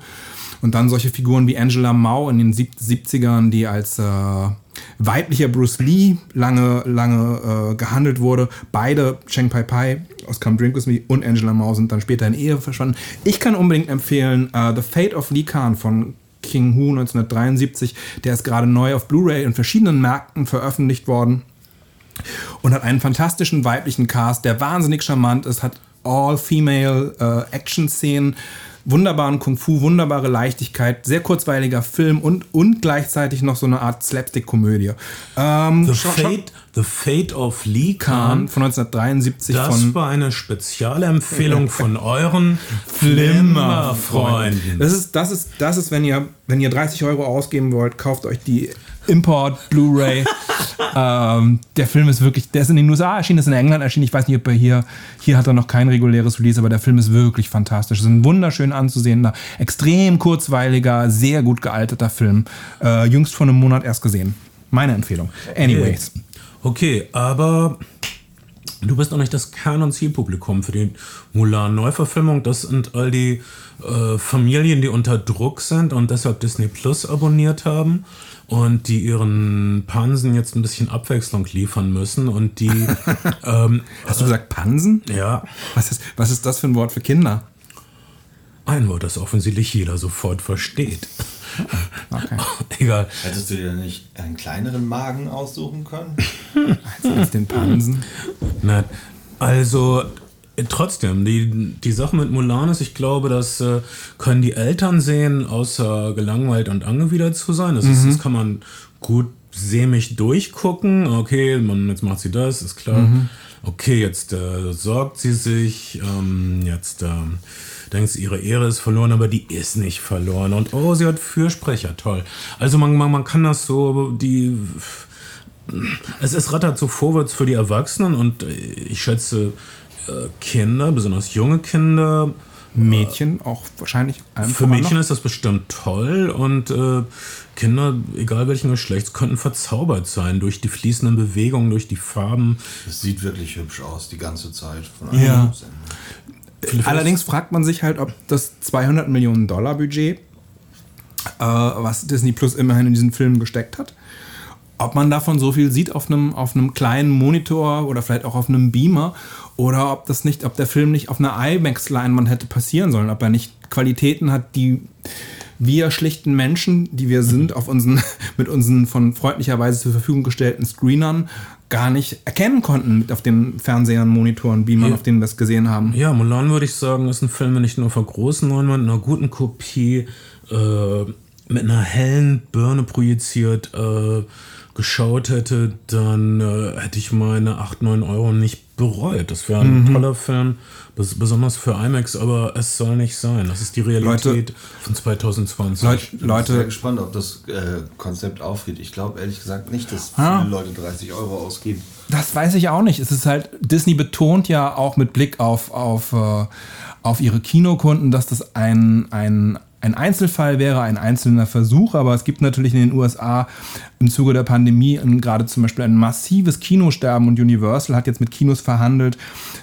[SPEAKER 2] Und dann solche Figuren wie Angela Mao in den sieb- 70ern, die als äh, weiblicher Bruce Lee lange, lange äh, gehandelt wurde. Beide, Cheng Pai Pai aus Come Drink With Me und Angela Mao sind dann später in Ehe verschwunden. Ich kann unbedingt empfehlen äh, The Fate of Lee Khan von King Hu 1973. Der ist gerade neu auf Blu-ray in verschiedenen Märkten veröffentlicht worden und hat einen fantastischen weiblichen Cast, der wahnsinnig charmant ist, hat all-female äh, Wunderbaren Kung-Fu, wunderbare Leichtigkeit, sehr kurzweiliger Film und, und gleichzeitig noch so eine Art Slapstick-Komödie. Ähm,
[SPEAKER 1] The Fate, The Fate of Lee Khan
[SPEAKER 2] von 1973
[SPEAKER 1] Das
[SPEAKER 2] von
[SPEAKER 1] war eine spezielle Empfehlung (laughs) von euren Flimmerfreunden.
[SPEAKER 2] Das ist, das ist, das ist, wenn ihr, wenn ihr 30 Euro ausgeben wollt, kauft euch die Import Blu-ray. (laughs) ähm, der Film ist wirklich, der ist in den USA erschienen, ist in England erschienen. Ich weiß nicht, ob er hier, hier hat er noch kein reguläres Release, aber der Film ist wirklich fantastisch. Es ist ein wunderschön anzusehender, extrem kurzweiliger, sehr gut gealterter Film. Äh, jüngst vor einem Monat erst gesehen. Meine Empfehlung. Anyways.
[SPEAKER 1] Okay, aber du bist auch nicht das Kern- und Zielpublikum für die Mulan-Neuverfilmung. Das sind all die äh, Familien, die unter Druck sind und deshalb Disney Plus abonniert haben und die ihren Pansen jetzt ein bisschen Abwechslung liefern müssen und die. (laughs) ähm,
[SPEAKER 2] Hast du gesagt Pansen?
[SPEAKER 1] ja,
[SPEAKER 2] Was ist, was ist das für ein Wort für Kinder?
[SPEAKER 1] ein Wort, das offensichtlich jeder sofort versteht. (laughs)
[SPEAKER 2] Okay. (laughs)
[SPEAKER 1] Egal.
[SPEAKER 3] Hättest du dir nicht einen kleineren Magen aussuchen können?
[SPEAKER 2] Als den Pansen.
[SPEAKER 1] Nein. Also trotzdem, die, die Sache mit Mulan ist, ich glaube, das äh, können die Eltern sehen, außer gelangweilt und angewidert zu sein. Das, ist, das kann man gut sämig durchgucken. Okay, man, jetzt macht sie das, ist klar. Okay, jetzt äh, sorgt sie sich, ähm, jetzt ähm, denkt sie, ihre Ehre ist verloren, aber die ist nicht verloren. Und oh, sie hat Fürsprecher, toll. Also man, man, man kann das so, die es, es rattert so vorwärts für die Erwachsenen und äh, ich schätze äh, Kinder, besonders junge Kinder.
[SPEAKER 2] Mädchen auch wahrscheinlich. allem
[SPEAKER 1] Für Mädchen
[SPEAKER 2] noch.
[SPEAKER 1] ist das bestimmt toll und äh, Kinder, egal welchen Geschlechts, könnten verzaubert sein durch die fließenden Bewegungen, durch die Farben.
[SPEAKER 3] Es sieht wirklich hübsch aus, die ganze Zeit. Von
[SPEAKER 2] Ja. Allerdings fragt man sich halt, ob das 200 Millionen Dollar Budget, äh, was Disney Plus immerhin in diesen Film gesteckt hat, ob man davon so viel sieht auf einem, auf einem kleinen Monitor oder vielleicht auch auf einem Beamer oder ob das nicht, ob der Film nicht auf einer IMAX-Leinwand hätte passieren sollen, ob er nicht Qualitäten hat, die wir schlichten Menschen, die wir sind, auf unseren, (laughs) mit unseren von freundlicherweise zur Verfügung gestellten Screenern gar nicht erkennen konnten auf den Fernsehern, Monitoren, Beamern,
[SPEAKER 1] Ja.
[SPEAKER 2] auf denen wir es gesehen haben.
[SPEAKER 1] Ja, Mulan würde ich sagen, ist ein Film, wenn ich nur auf einer großen Leinwand, einer guten Kopie, äh, mit einer hellen Birne projiziert äh, geschaut hätte, dann äh, hätte ich meine 8, 9 Euro nicht bereut. Das wäre ein toller Film, bes besonders für IMAX, aber es soll nicht sein. Das ist die Realität von 2020.
[SPEAKER 2] Leute,
[SPEAKER 3] Ich bin sehr
[SPEAKER 2] Leute
[SPEAKER 3] gespannt, ob das äh, Konzept aufgeht. Ich glaube ehrlich gesagt nicht, dass
[SPEAKER 2] Ah.
[SPEAKER 3] viele Leute 30 Euro ausgeben.
[SPEAKER 2] Das weiß ich auch nicht. Es ist halt, Disney betont ja auch mit Blick auf, auf, äh, auf ihre Kinokunden, dass das ein, ein, ein Einzelfall wäre, ein einzelner Versuch, aber es gibt natürlich in den USA im Zuge der Pandemie gerade zum Beispiel ein massives Kinosterben und Universal hat jetzt mit Kinos verhandelt,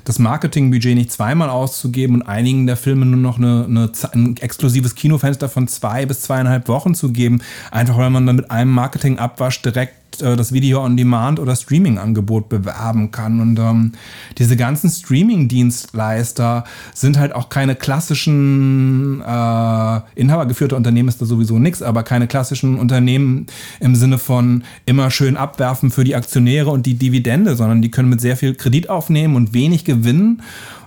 [SPEAKER 2] das Marketingbudget nicht zweimal auszugeben und einigen der Filme nur noch eine, eine, ein exklusives Kinofenster von zwei bis zweieinhalb Wochen zu geben, einfach weil man dann mit einem Marketingabwasch direkt äh, das Video-on-Demand oder Streaming-Angebot bewerben kann. Und ähm, diese ganzen Streaming-Dienstleister sind halt auch keine klassischen äh, inhabergeführte Unternehmen ist da sowieso nichts, aber keine klassischen Unternehmen im Sinne von immer schön abwerfen für die Aktionäre und die Dividende, sondern die können mit sehr viel Kredit aufnehmen und wenig Gewinn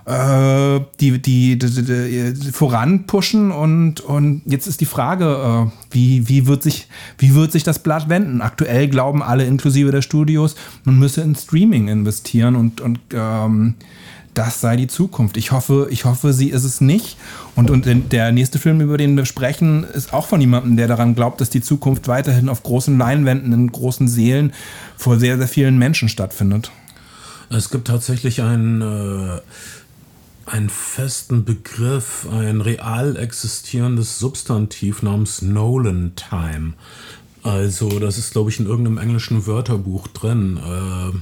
[SPEAKER 2] äh, die, die, die, die, die voranpushen und, und jetzt ist die Frage, äh, wie, wie, wird sich, wie wird sich das Blatt wenden? Aktuell glauben alle, inklusive der Studios, man müsse in Streaming investieren und, und ähm, das sei die Zukunft. Ich hoffe, ich hoffe, sie ist es nicht. Und, und der nächste Film, über den wir sprechen, ist auch von jemandem, der daran glaubt, dass die Zukunft weiterhin auf großen Leinwänden, in großen Seelen vor sehr, sehr vielen Menschen stattfindet.
[SPEAKER 1] Es gibt tatsächlich einen, äh, einen festen Begriff, ein real existierendes Substantiv namens Nolan Time. Also, das ist, glaube ich, in irgendeinem englischen Wörterbuch drin. Äh,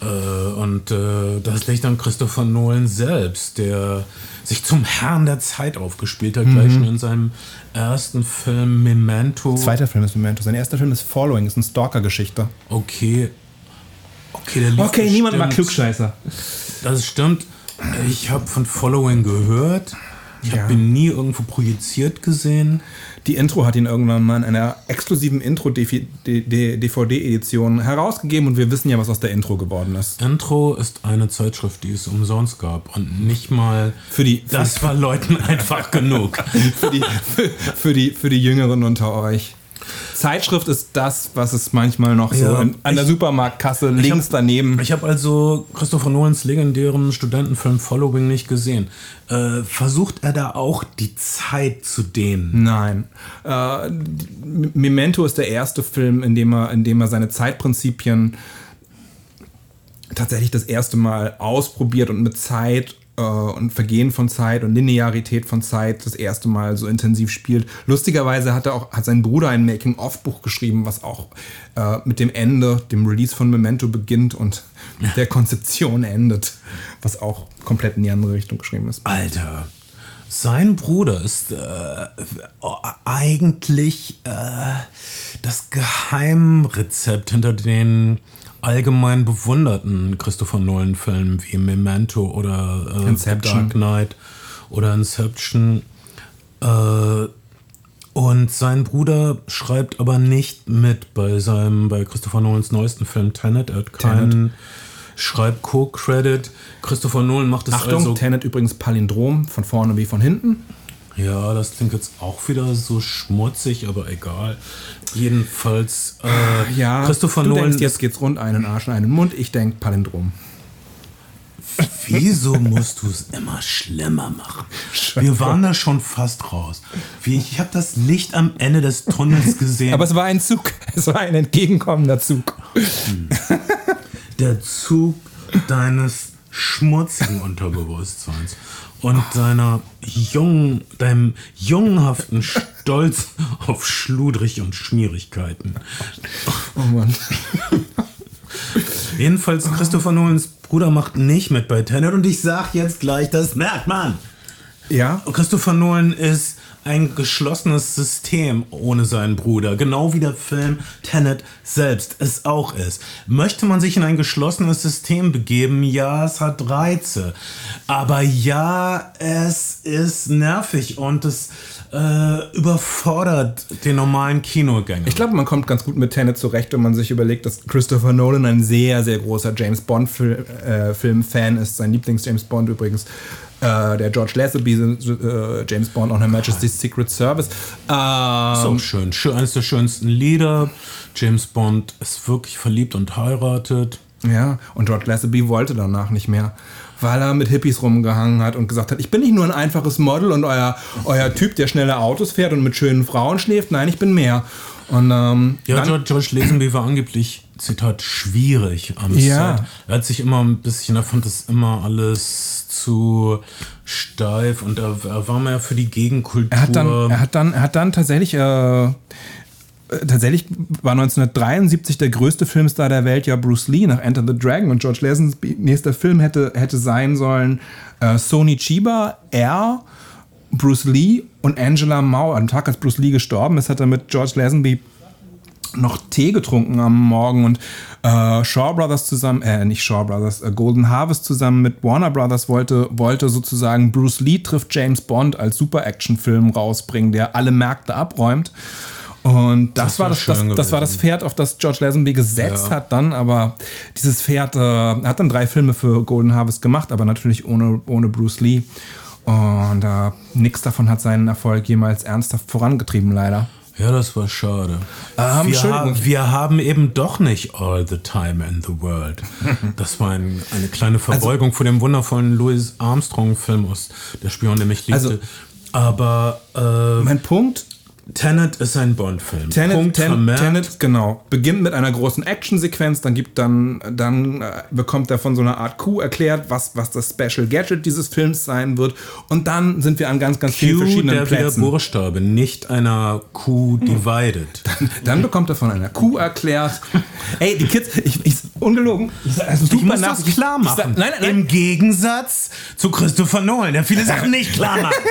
[SPEAKER 1] äh, und äh, das liegt an Christopher Nolan selbst, der sich zum Herrn der Zeit aufgespielt hat, gleich schon in seinem ersten Film Memento.
[SPEAKER 2] Zweiter Film ist Memento. Sein erster Film ist Following, ist eine Stalker-Geschichte.
[SPEAKER 1] Okay. Okay, der lief
[SPEAKER 2] Okay, niemand mag Klugscheißer.
[SPEAKER 1] Das stimmt. Ich habe von Following gehört. Ich
[SPEAKER 2] Ja.
[SPEAKER 1] habe ihn nie irgendwo projiziert gesehen.
[SPEAKER 2] Die Intro hat ihn irgendwann mal in einer exklusiven Intro-DVD-Edition herausgegeben und wir wissen ja, was aus der Intro geworden ist.
[SPEAKER 1] Intro ist eine Zeitschrift, die es umsonst gab. Und nicht mal.
[SPEAKER 2] Für die- für
[SPEAKER 1] Das war Leuten (laughs) einfach genug.
[SPEAKER 2] Für die, für, für die, für die Jüngeren unter euch. Zeitschrift ist das, was es manchmal noch so
[SPEAKER 1] Ja,
[SPEAKER 2] in, an der
[SPEAKER 1] ich-
[SPEAKER 2] Supermarktkasse links
[SPEAKER 1] hab-
[SPEAKER 2] daneben.
[SPEAKER 1] Ich habe also Christopher Nolans legendären Studentenfilm Following nicht gesehen. Äh, versucht er da auch die Zeit zu dehnen?
[SPEAKER 2] Nein. Äh, Memento ist der erste Film, in dem er, in dem er seine Zeitprinzipien tatsächlich das erste Mal ausprobiert und mit Zeit äh, und Vergehen von Zeit und Linearität von Zeit das erste Mal so intensiv spielt. Lustigerweise hat er auch hat sein Bruder ein Making-of-Buch geschrieben, was auch äh, mit dem Ende, dem Release von Memento beginnt und mit der Konzeption endet, was auch komplett in die andere Richtung geschrieben ist.
[SPEAKER 1] Alter, sein Bruder ist äh, eigentlich äh, das Geheimrezept hinter den allgemein bewunderten Christopher Nolan-Filmen wie Memento oder äh,
[SPEAKER 2] Inception.
[SPEAKER 1] Dark Knight oder Inception. Äh, und sein Bruder schreibt aber nicht mit bei seinem, bei Christopher Nolans neuesten Film Tenet. Er hat keinen Schreib-Co-Credit. Christopher Nolan macht es
[SPEAKER 2] Achtung,
[SPEAKER 1] also
[SPEAKER 2] Tenet übrigens Palindrom, von vorne wie von hinten.
[SPEAKER 1] Ja, das klingt jetzt auch wieder so schmutzig, aber egal. Jedenfalls, äh,
[SPEAKER 2] Ja,
[SPEAKER 1] Christopher
[SPEAKER 2] du
[SPEAKER 1] Nolan.
[SPEAKER 2] denkst, jetzt geht's rund, einen Arsch, einen Mund. Ich denk Palindrom.
[SPEAKER 1] wieso musst du es immer schlimmer machen? Wir waren da schon fast raus. Ich habe das Licht am Ende des Tunnels gesehen.
[SPEAKER 2] Aber es war ein Zug. (laughs) Es war ein entgegenkommender Zug.
[SPEAKER 1] der Zug deines schmutzigen Unterbewusstseins und deiner jungen, deinem jungenhaften Stolz auf Schludrig und Schmierigkeiten.
[SPEAKER 2] Oh Mann.
[SPEAKER 1] Jedenfalls Christopher Nolans Bruder macht nicht mit bei Tenet und ich sag jetzt gleich, das merkt man.
[SPEAKER 2] Ja?
[SPEAKER 1] Christopher Nolan ist ein geschlossenes System ohne seinen Bruder, genau wie der Film Tenet selbst es auch ist. Möchte man sich in ein geschlossenes System begeben? Ja, es hat Reize. Aber ja, es ist nervig und es äh, überfordert den normalen Kinogänger.
[SPEAKER 2] Ich glaube, man kommt ganz gut mit Tenet zurecht, wenn man sich überlegt, dass Christopher Nolan ein sehr, sehr großer James Bond-Film-Fan ist. Sein Lieblings-James Bond übrigens. Äh, der George Lazenby, äh, James Bond on Her Majesty's Secret Service. Ähm,
[SPEAKER 1] so schön. Schön. Eines der schönsten Lieder. James Bond ist wirklich verliebt und heiratet.
[SPEAKER 2] Ja, und George Lazenby wollte danach nicht mehr, weil er mit Hippies rumgehangen hat und gesagt hat, ich bin nicht nur ein einfaches Model und euer, euer Typ, der schnelle Autos fährt und mit schönen Frauen schläft. Nein, ich bin mehr. Und ähm,
[SPEAKER 1] Ja,
[SPEAKER 2] dann,
[SPEAKER 1] George, George Lazenby war angeblich, Zitat, schwierig am
[SPEAKER 2] Ja.
[SPEAKER 1] Set. Er hat sich immer ein bisschen, er fand das immer alles zu steif und er, er war mehr für die Gegenkultur.
[SPEAKER 2] er hat dann, er hat dann, er hat dann tatsächlich, äh, tatsächlich war 1973 der größte Filmstar der Welt ja Bruce Lee nach Enter the Dragon und George Lazenby nächster Film hätte, hätte sein sollen äh, Sony Chiba, er, Bruce Lee und Angela Mao. Am Tag, als Bruce Lee gestorben ist, hat er mit George Lazenby noch Tee getrunken am Morgen und äh, Shaw Brothers zusammen, äh, nicht Shaw Brothers, äh, Golden Harvest zusammen mit Warner Brothers wollte, wollte sozusagen Bruce Lee trifft James Bond als Super-Action-Film rausbringen, der alle Märkte abräumt. Und das,
[SPEAKER 1] Das
[SPEAKER 2] war das, das, das war das. Pferd, auf das George Lazenby gesetzt
[SPEAKER 1] Ja.
[SPEAKER 2] hat dann, aber dieses Pferd äh, hat dann drei Filme für Golden Harvest gemacht, aber natürlich ohne, ohne Bruce Lee. Und äh, nichts davon hat seinen Erfolg jemals ernsthaft vorangetrieben, leider.
[SPEAKER 1] Ja, das war schade.
[SPEAKER 2] Ähm,
[SPEAKER 1] wir,
[SPEAKER 2] Entschuldigung.
[SPEAKER 1] ha wir haben eben doch nicht all the time in the world. (laughs) Das war ein, eine kleine Verbeugung vor dem wundervollen Louis Armstrong-Film aus Der Spion, der mich liebte.
[SPEAKER 2] Also-
[SPEAKER 1] Aber äh,
[SPEAKER 2] Mein Punkt
[SPEAKER 1] Tenet ist ein Bond-Film.
[SPEAKER 2] Tenet,
[SPEAKER 1] Punkt
[SPEAKER 2] Ten. Tenet, genau. Beginnt mit einer großen Actionsequenz, dann gibt dann, dann äh, bekommt er von so einer Art Q erklärt, was, was das Special Gadget dieses Films sein wird. Und dann sind wir an ganz, ganz vielen
[SPEAKER 1] Q,
[SPEAKER 2] verschiedenen
[SPEAKER 1] der
[SPEAKER 2] Plätzen.
[SPEAKER 1] Buchstabe, nicht einer Q divided. (laughs)
[SPEAKER 2] Dann bekommt er von einer Q erklärt. (laughs) Ey, die Kids, ich, ich ungelogen. Ich, sag, also
[SPEAKER 1] Ich
[SPEAKER 2] super
[SPEAKER 1] muss
[SPEAKER 2] nach-
[SPEAKER 1] das klar
[SPEAKER 2] ich sag-
[SPEAKER 1] machen.
[SPEAKER 2] Nein, nein, nein.
[SPEAKER 1] Im Gegensatz zu Christopher Nolan, der viele Sachen nicht klar macht. (laughs)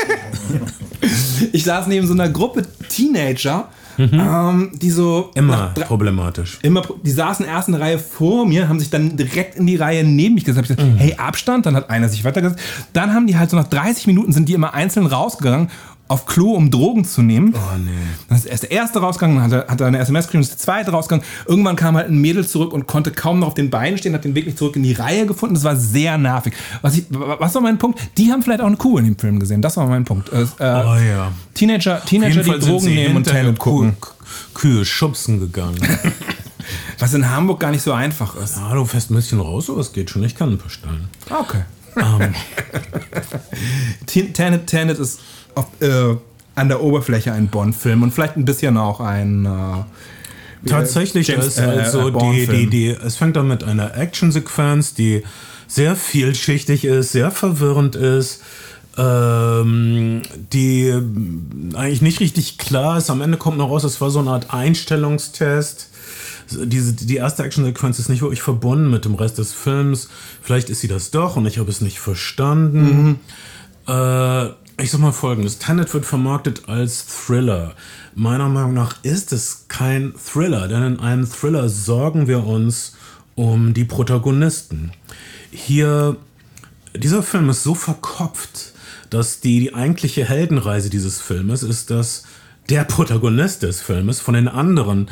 [SPEAKER 2] Ich saß neben so einer Gruppe Teenager, ähm, die so
[SPEAKER 1] Immer
[SPEAKER 2] drei-
[SPEAKER 1] problematisch.
[SPEAKER 2] immer, die saßen erst eine Reihe vor mir, haben sich dann direkt in die Reihe neben mich gesetzt. Hab ich gesagt, hey, Abstand, dann hat einer sich weitergesetzt. Dann haben die halt so nach 30 Minuten sind die immer einzeln rausgegangen auf Klo, um Drogen zu nehmen.
[SPEAKER 1] Oh nee.
[SPEAKER 2] Dann ist der erste rausgegangen, dann hat er, hat er eine SMS dann ist der zweite rausgegangen. Irgendwann kam halt ein Mädel zurück und konnte kaum noch auf den Beinen stehen, hat den Weg nicht zurück in die Reihe gefunden. Das war sehr nervig. Was, ich, was war mein Punkt? Die haben vielleicht auch eine Kuh in dem Film gesehen. Das war mein Punkt. Äh, äh,
[SPEAKER 1] Oh ja.
[SPEAKER 2] Teenager, Teenager die Drogen nehmen und Tenet gucken.
[SPEAKER 1] Kühe schubsen gegangen. (laughs)
[SPEAKER 2] Was in Hamburg gar nicht so einfach ist.
[SPEAKER 1] Ja, du fährst ein bisschen raus, aber es geht schon. Ich kann ein paar Steine.
[SPEAKER 2] Okay.
[SPEAKER 1] Ähm, (laughs)
[SPEAKER 2] Ten- Tenet, Tenet ist auf, äh, an der Oberfläche ein Bond-Film und vielleicht ein bisschen auch ein. Äh,
[SPEAKER 1] Tatsächlich
[SPEAKER 2] James-
[SPEAKER 1] ist also
[SPEAKER 2] äh,
[SPEAKER 1] die, die, die, es fängt an mit einer Actionsequenz, die sehr vielschichtig ist, sehr verwirrend ist, ähm, die eigentlich nicht richtig klar ist. Am Ende kommt noch raus, es war so eine Art Einstellungstest. Diese, die erste Actionsequenz ist nicht wirklich verbunden mit dem Rest des Films. Vielleicht ist sie das doch und ich habe es nicht verstanden. Äh, ich sag mal folgendes: Tenet wird vermarktet als Thriller. Meiner Meinung nach ist es kein Thriller, denn in einem Thriller sorgen wir uns um die Protagonisten. Hier, dieser Film ist so verkopft, dass die, die eigentliche Heldenreise dieses Filmes ist, dass der Protagonist des Filmes von den anderen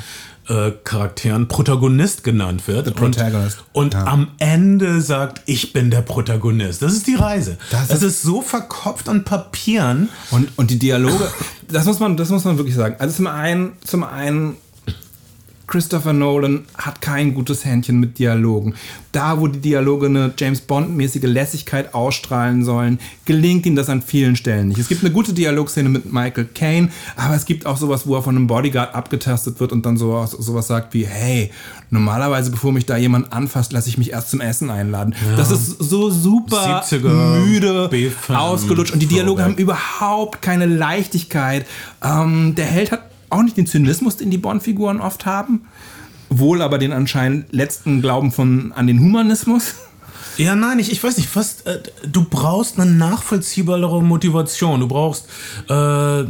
[SPEAKER 1] äh, Charakteren Protagonist genannt wird.
[SPEAKER 2] Protagonist.
[SPEAKER 1] Und, und
[SPEAKER 2] Ja.
[SPEAKER 1] am Ende sagt, ich bin der Protagonist. Das ist die Reise.
[SPEAKER 2] Das
[SPEAKER 1] Das,
[SPEAKER 2] ist-
[SPEAKER 1] ist so verkopft an Papieren.
[SPEAKER 2] Und, und die Dialoge, das muss man, das muss man wirklich sagen. Also zum einen, zum einen, Christopher Nolan hat kein gutes Händchen mit Dialogen. Da, wo die Dialoge eine James Bond-mäßige Lässigkeit ausstrahlen sollen, gelingt ihm das an vielen Stellen nicht. Es gibt eine gute Dialogszene mit Michael Caine, aber es gibt auch sowas, wo er von einem Bodyguard abgetastet wird und dann sowas, sowas sagt wie, hey, normalerweise, bevor mich da jemand anfasst, lasse ich mich erst zum Essen einladen. Das ist so super
[SPEAKER 1] 70er
[SPEAKER 2] müde, ausgelutscht und die Dialoge haben überhaupt keine Leichtigkeit. Ähm, der Held hat auch nicht den Zynismus, den die Bond-Figuren oft haben. Wohl aber den anscheinend letzten Glauben von, an den Humanismus.
[SPEAKER 1] Ja, nein, ich, ich weiß nicht, was, äh, du brauchst eine nachvollziehbare Motivation. Du brauchst, äh,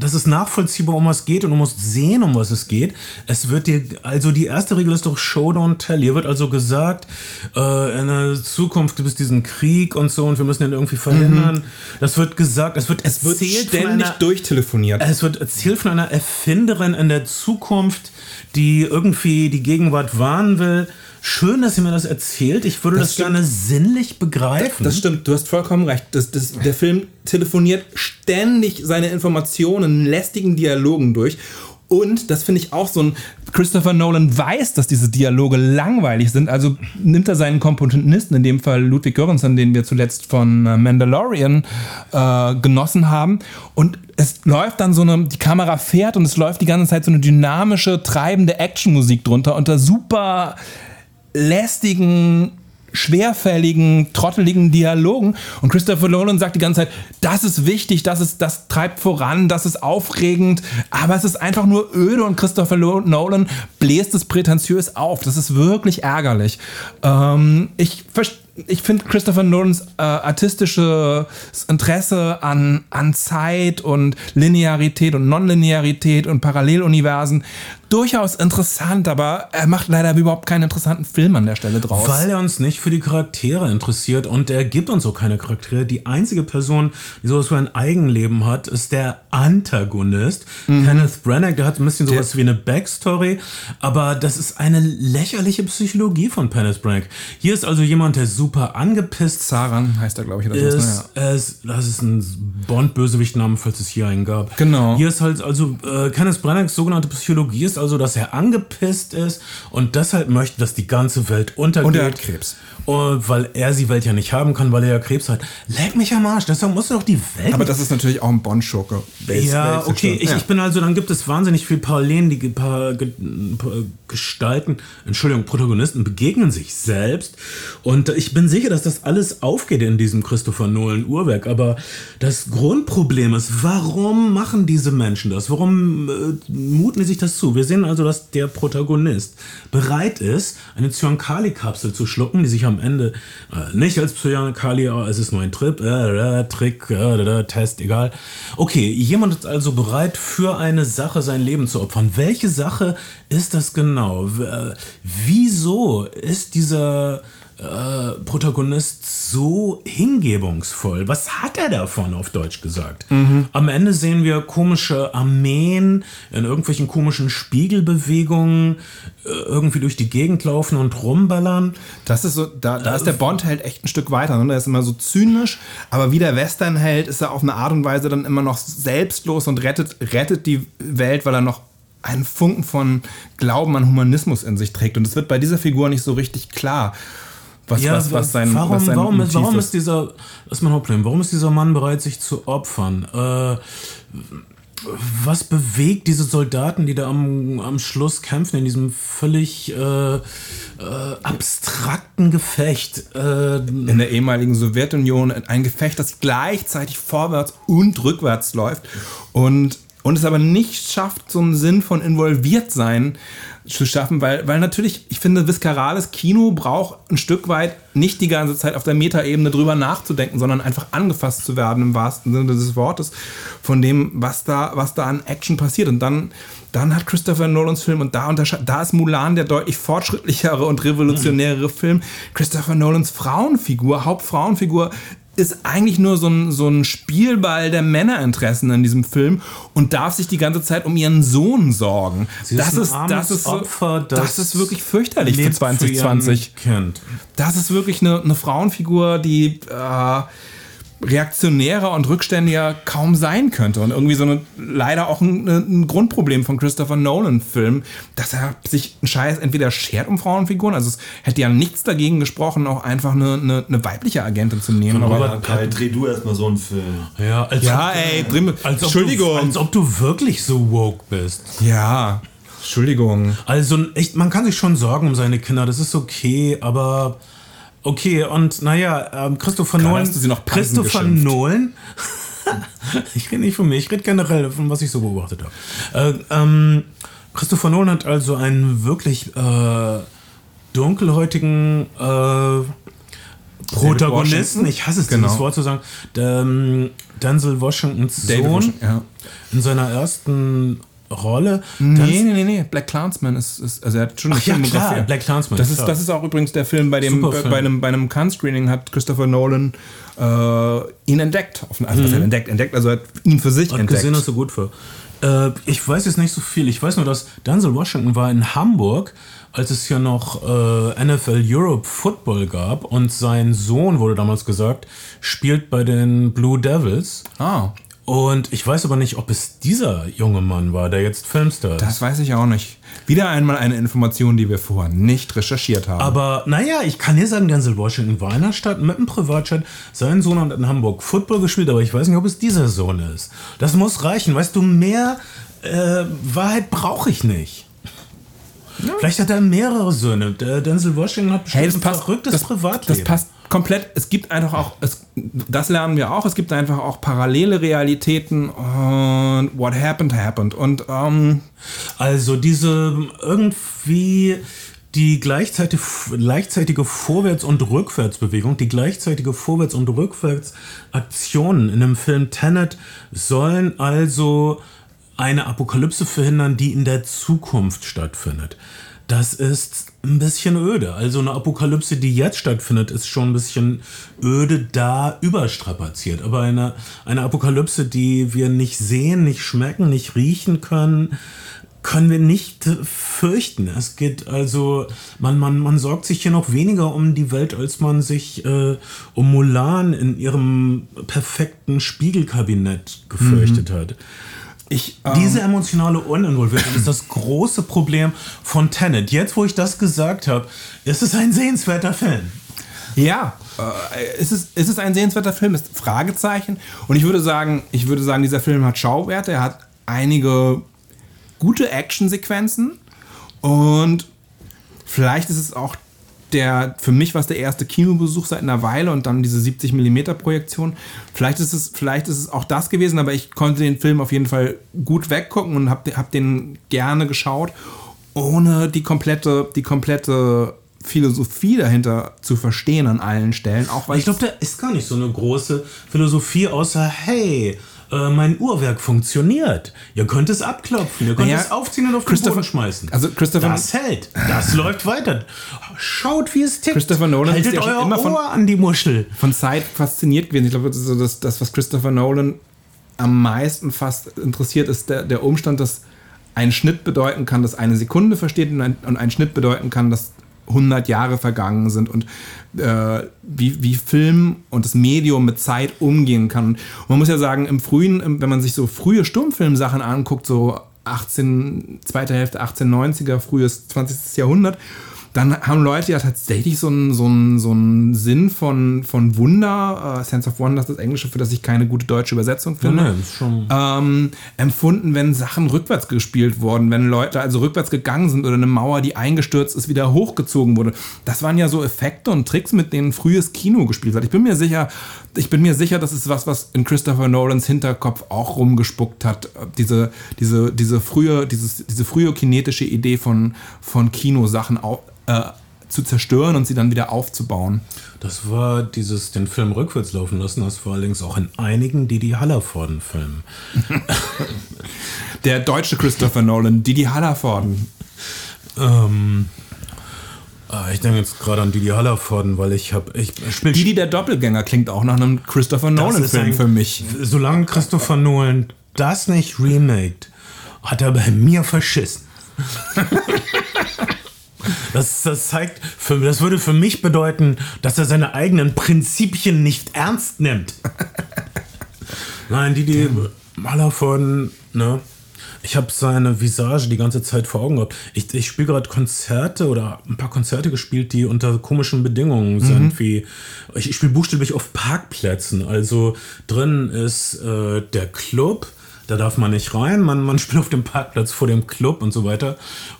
[SPEAKER 1] das ist nachvollziehbar, um was es geht und du musst sehen, um was es geht. Es wird dir, also die erste Regel ist doch Show, don't tell. Hier wird also gesagt, äh, in der Zukunft gibt es diesen Krieg und so und wir müssen den irgendwie verhindern. Das wird gesagt, es wird
[SPEAKER 2] Es wird ständig
[SPEAKER 1] einer,
[SPEAKER 2] durchtelefoniert.
[SPEAKER 1] es wird erzählt von einer Erfinderin in der Zukunft, die irgendwie die Gegenwart wahren will. Schön, dass sie mir das erzählt. Ich würde
[SPEAKER 2] Das
[SPEAKER 1] das, gerne sinnlich begreifen.
[SPEAKER 2] Das stimmt, du hast vollkommen recht. Das, das, der Film telefoniert ständig seine Informationen in lästigen Dialogen durch. Und das finde ich auch so ein. Christopher Nolan weiß, dass diese Dialoge langweilig sind. Also nimmt er seinen Komponisten, in dem Fall Ludwig Göransson, den wir zuletzt von äh, Mandalorian äh, genossen haben. Und es läuft dann so eine. Die Kamera fährt und es läuft die ganze Zeit so eine dynamische, treibende Actionmusik drunter unter super lästigen, schwerfälligen, trotteligen Dialogen. Und Christopher Nolan sagt die ganze Zeit, das ist wichtig, das, ist, das treibt voran, das ist aufregend, aber es ist einfach nur öde und Christopher Nolan bläst es prätentiös auf. Das ist wirklich ärgerlich. Ähm, ich verstehe ich finde Christopher Nolans äh, artistisches Interesse an, an Zeit und Linearität und Nonlinearität und Paralleluniversen durchaus interessant, aber er macht leider überhaupt keinen interessanten Film an der Stelle draus.
[SPEAKER 1] Weil er uns nicht für die Charaktere interessiert und er gibt uns auch keine Charaktere. Die einzige Person, die sowas wie ein Eigenleben hat, ist der Antagonist. Kenneth Branagh, der hat ein bisschen sowas wie eine Backstory, aber das ist eine lächerliche Psychologie von Kenneth Branagh. Hier ist also jemand, der super angepisst
[SPEAKER 2] Saran heißt er, glaube ich, oder
[SPEAKER 1] ist, er ist, das ist ein Bond-Bösewicht-Name, falls es hier einen gab.
[SPEAKER 2] Genau.
[SPEAKER 1] Hier ist halt also, äh, Kenneth Branaghs sogenannte Psychologie ist also, dass er angepisst ist und deshalb möchte, dass die ganze Welt untergeht.
[SPEAKER 2] Und er hat Krebs.
[SPEAKER 1] Und weil er die Welt ja nicht haben kann, weil er ja Krebs hat. Leck mich am Arsch, deshalb musst du doch die Welt
[SPEAKER 2] Aber das ist natürlich auch ein Bond-Schurke.
[SPEAKER 1] ja, okay, ich,
[SPEAKER 2] ja.
[SPEAKER 1] ich bin also, dann gibt es wahnsinnig viel Parallelen, die paar, paar Gestalten, Entschuldigung, Protagonisten begegnen sich selbst und ich bin sicher, dass das alles aufgeht in diesem Christopher Nolan Uhrwerk, aber das Grundproblem ist, warum machen diese Menschen das? Warum äh, muten die sich das zu? Wir sehen also, dass der Protagonist bereit ist, eine Zyankali-Kapsel zu schlucken, die sich am Ende äh, nicht als Zyankali, äh, es ist nur ein Trip, äh, äh, Trick, äh, äh, Test, egal. Okay, jemand ist also bereit, für eine Sache sein Leben zu opfern. Welche Sache ist das genau? Äh, wieso ist dieser äh, Protagonist so hingebungsvoll? Was hat er davon, auf Deutsch gesagt? Am Ende sehen wir komische Armeen in irgendwelchen komischen Spiegelbewegungen äh, irgendwie durch die Gegend laufen und rumballern.
[SPEAKER 2] Das ist so, da, da ist der Bond-Held echt ein Stück weiter. Ne? Der ist immer so zynisch, aber wie der Western-Held ist er auf eine Art und Weise dann immer noch selbstlos und rettet, rettet die Welt, weil er noch einen Funken von Glauben an Humanismus in sich trägt. Und es wird bei dieser Figur nicht so richtig klar. Was,
[SPEAKER 1] Ja,
[SPEAKER 2] was, was sein,
[SPEAKER 1] warum,
[SPEAKER 2] was sein
[SPEAKER 1] warum, ist, warum ist dieser, das ist mein Hauptproblem, warum ist dieser Mann bereit, sich zu opfern? Äh, was bewegt diese Soldaten, die da am, am Schluss kämpfen, in diesem völlig äh, äh, abstrakten Gefecht? Äh,
[SPEAKER 2] in der ehemaligen Sowjetunion ein Gefecht, das gleichzeitig vorwärts und rückwärts läuft und, und es aber nicht schafft, so einen Sinn von Involviertsein zu schaffen, weil, weil natürlich, ich finde, viscerales Kino braucht ein Stück weit nicht die ganze Zeit auf der Metaebene drüber nachzudenken, sondern einfach angefasst zu werden im wahrsten Sinne des Wortes von dem, was da, was da an Action passiert. Und dann, dann hat Christopher Nolans Film und da, da ist Mulan der deutlich fortschrittlichere und revolutionärere Film. Christopher Nolans Frauenfigur, Hauptfrauenfigur, ist eigentlich nur so ein, so ein Spielball der Männerinteressen in diesem Film und darf sich die ganze Zeit um ihren Sohn sorgen.
[SPEAKER 1] Sie
[SPEAKER 2] das
[SPEAKER 1] ein
[SPEAKER 2] ist,
[SPEAKER 1] armes
[SPEAKER 2] das ist,
[SPEAKER 1] Opfer,
[SPEAKER 2] das,
[SPEAKER 1] das
[SPEAKER 2] ist wirklich fürchterlich für
[SPEAKER 1] lebt
[SPEAKER 2] 2020.
[SPEAKER 1] Für Kind.
[SPEAKER 2] Das ist wirklich eine, eine Frauenfigur, die äh, reaktionärer und rückständiger kaum sein könnte. Und irgendwie so eine, leider auch ein, ein Grundproblem von Christopher Nolan-Filmen, dass er sich einen Scheiß entweder schert um Frauenfiguren, also es hätte ja nichts dagegen gesprochen, auch einfach eine, eine, eine weibliche Agentin zu nehmen.
[SPEAKER 1] Von
[SPEAKER 2] Aber,
[SPEAKER 1] Robert
[SPEAKER 3] Kai, dreh du erstmal so einen Film.
[SPEAKER 1] Ja, als
[SPEAKER 2] ja,
[SPEAKER 1] ob,
[SPEAKER 2] ey, Brim,
[SPEAKER 1] als ob
[SPEAKER 2] Entschuldigung.
[SPEAKER 1] Du, als ob du wirklich so woke bist.
[SPEAKER 2] ja, Entschuldigung.
[SPEAKER 1] Also echt, man kann sich schon sorgen um seine Kinder, das ist okay, aber okay, und naja, ähm, Christopher
[SPEAKER 2] Gerade
[SPEAKER 1] Nolan.
[SPEAKER 2] hast du sie noch Pansen
[SPEAKER 1] Christopher
[SPEAKER 2] geschimpft.
[SPEAKER 1] Nolan. (laughs) ich rede nicht von mir, ich rede generell von was ich so beobachtet habe. Äh, ähm, Christopher Nolan hat also einen wirklich äh, dunkelhäutigen äh, Protagonisten, ich hasse es,
[SPEAKER 2] Genau.
[SPEAKER 1] dieses Wort zu sagen, ähm, Denzel Washingtons Sohn
[SPEAKER 2] Washington, ja.
[SPEAKER 1] in seiner ersten Rolle.
[SPEAKER 2] Nee, nee, nee, nee. Black Clansman ist, ist also er hat schon eine
[SPEAKER 1] Ach ja,
[SPEAKER 2] Filmografie.
[SPEAKER 1] klar, Black Klansman,
[SPEAKER 2] Das ist,
[SPEAKER 1] klar.
[SPEAKER 2] das ist auch übrigens der Film, bei dem
[SPEAKER 1] Super
[SPEAKER 2] bei, einem, bei einem Cannes-Screening hat Christopher Nolan äh, ihn entdeckt. Also heißt entdeckt, entdeckt, also er hat ihn für sich
[SPEAKER 1] Hat
[SPEAKER 2] entdeckt.
[SPEAKER 1] gesehen, dass so gut war. Äh, ich weiß jetzt nicht so viel. Ich weiß nur, dass Denzel Washington war in Hamburg, als es hier noch äh, NFL Europe Football gab und sein Sohn, wurde damals gesagt, spielt bei den Blue Devils.
[SPEAKER 2] ah,
[SPEAKER 1] Und ich weiß aber nicht, ob es dieser junge Mann war, der jetzt Filmstar ist.
[SPEAKER 2] das weiß ich auch nicht. Wieder einmal eine Information, die wir vorher nicht recherchiert haben.
[SPEAKER 1] Aber naja, ich kann dir sagen, Denzel Washington war in der Stadt mit einem Privatjet. Sein Sohn hat in Hamburg Football gespielt, aber ich weiß nicht, ob es dieser Sohn ist. Das muss reichen. Weißt du, mehr äh, Wahrheit brauche ich nicht. Vielleicht hat er mehrere Söhne. Der Denzel Washington hat bestimmt
[SPEAKER 2] Hey, das
[SPEAKER 1] ein
[SPEAKER 2] passt,
[SPEAKER 1] verrücktes
[SPEAKER 2] das,
[SPEAKER 1] Privatleben.
[SPEAKER 2] das passt komplett. Es gibt einfach auch, es, das lernen wir auch, es gibt einfach auch parallele Realitäten und what happened, happened. Und ähm,
[SPEAKER 1] Also diese irgendwie die gleichzeitige, gleichzeitige Vorwärts- und Rückwärtsbewegung, die gleichzeitige Vorwärts- und Rückwärtsaktionen in dem Film Tenet sollen also eine Apokalypse verhindern, die in der Zukunft stattfindet. Das ist ein bisschen öde. Also eine Apokalypse, die jetzt stattfindet, ist schon ein bisschen öde da überstrapaziert. Aber eine, eine Apokalypse, die wir nicht sehen, nicht schmecken, nicht riechen können, können wir nicht fürchten. Es geht also, man, man, man sorgt sich hier noch weniger um die Welt, als man sich äh, um Mulan in ihrem perfekten Spiegelkabinett gefürchtet hat.
[SPEAKER 2] Ich, ähm,
[SPEAKER 1] Diese emotionale Uninvolviertheit ist das große Problem von Tenet. Jetzt, wo ich das gesagt habe, ist es ein sehenswerter Film.
[SPEAKER 2] Ja, äh, ist, es, ist es ein sehenswerter Film? Ist Fragezeichen. Und ich würde sagen, ich würde sagen, dieser Film hat Schauwerte. Er hat einige gute Actionsequenzen und vielleicht ist es auch der, für mich war es der erste Kinobesuch seit einer Weile und dann diese 70 mm Projektion. Vielleicht ist es, vielleicht ist es auch das gewesen, aber ich konnte den Film auf jeden Fall gut weggucken und habe hab den gerne geschaut, ohne die komplette, die komplette Philosophie dahinter zu verstehen an allen Stellen. Auch weil
[SPEAKER 1] Ich glaube, da ist gar nicht so eine große Philosophie, außer, hey, äh, mein Uhrwerk funktioniert. Ihr könnt es abklopfen, ihr könnt
[SPEAKER 2] Naja,
[SPEAKER 1] es aufziehen und auf den
[SPEAKER 2] Christopher-
[SPEAKER 1] Boden schmeißen.
[SPEAKER 2] also Christopher-
[SPEAKER 1] das hält, das läuft weiter. Schaut, wie es tickt.
[SPEAKER 2] Christopher Nolan ist
[SPEAKER 1] Haltet
[SPEAKER 2] ja schon
[SPEAKER 1] euer
[SPEAKER 2] immer von-
[SPEAKER 1] Ohr an die Muschel.
[SPEAKER 2] von Zeit fasziniert gewesen. Ich glaube, das ist so das, das, was Christopher Nolan am meisten fast interessiert, ist der, der Umstand, dass ein Schnitt bedeuten kann, dass eine Sekunde versteht und ein, und ein Schnitt bedeuten kann, dass 100 Jahre vergangen sind und äh, wie, wie Film und das Medium mit Zeit umgehen kann. Und man muss ja sagen, im frühen, wenn man sich so frühe Stummfilmsachen anguckt, so 18, zweite Hälfte 1890er, frühes 20. Jahrhundert dann haben Leute ja tatsächlich so einen, so einen, so einen Sinn von, von Wunder, uh, Sense of Wonder ist das Englische, für das ich keine gute deutsche Übersetzung finde, ja, nee, ähm, empfunden, wenn Sachen rückwärts gespielt wurden, wenn Leute also rückwärts gegangen sind oder eine Mauer, die eingestürzt ist, wieder hochgezogen wurde. Das waren ja so Effekte und Tricks, mit denen frühes Kino gespielt wird. Ich bin mir sicher, ich bin mir sicher, das ist was, was in Christopher Nolans Hinterkopf auch rumgespuckt hat. Diese, diese, diese frühe, dieses, diese frühe kinetische Idee von, von Kinosachen äh, zu zerstören und sie dann wieder aufzubauen.
[SPEAKER 1] Das war dieses, den Film rückwärts laufen lassen, das war allerdings auch in einigen Didi Hallervorden-Filmen. (laughs)
[SPEAKER 2] Der deutsche Christopher Nolan, Didi Hallervorden.
[SPEAKER 1] Ähm, ah, ich denke jetzt gerade an Didi Hallervorden, weil ich habe. Ich
[SPEAKER 2] spiel Didi der Doppelgänger klingt auch nach einem Christopher Nolan-Film für mich.
[SPEAKER 1] Solange Christopher Nolan das nicht remaked, hat er bei mir verschissen. (laughs) Das, das zeigt, für, das würde für mich bedeuten, dass er seine eigenen Prinzipien nicht ernst nimmt. (laughs) Nein, die, die Maler von, ne? Ich habe seine Visage die ganze Zeit vor Augen gehabt. Ich, ich spiele gerade Konzerte oder ein paar Konzerte gespielt, die unter komischen Bedingungen sind, mhm. wie ich, ich spiele buchstäblich auf Parkplätzen. Also drin ist äh, der Club, da darf man nicht rein, man, man (laughs) spielt auf dem Parkplatz vor dem Club und so weiter.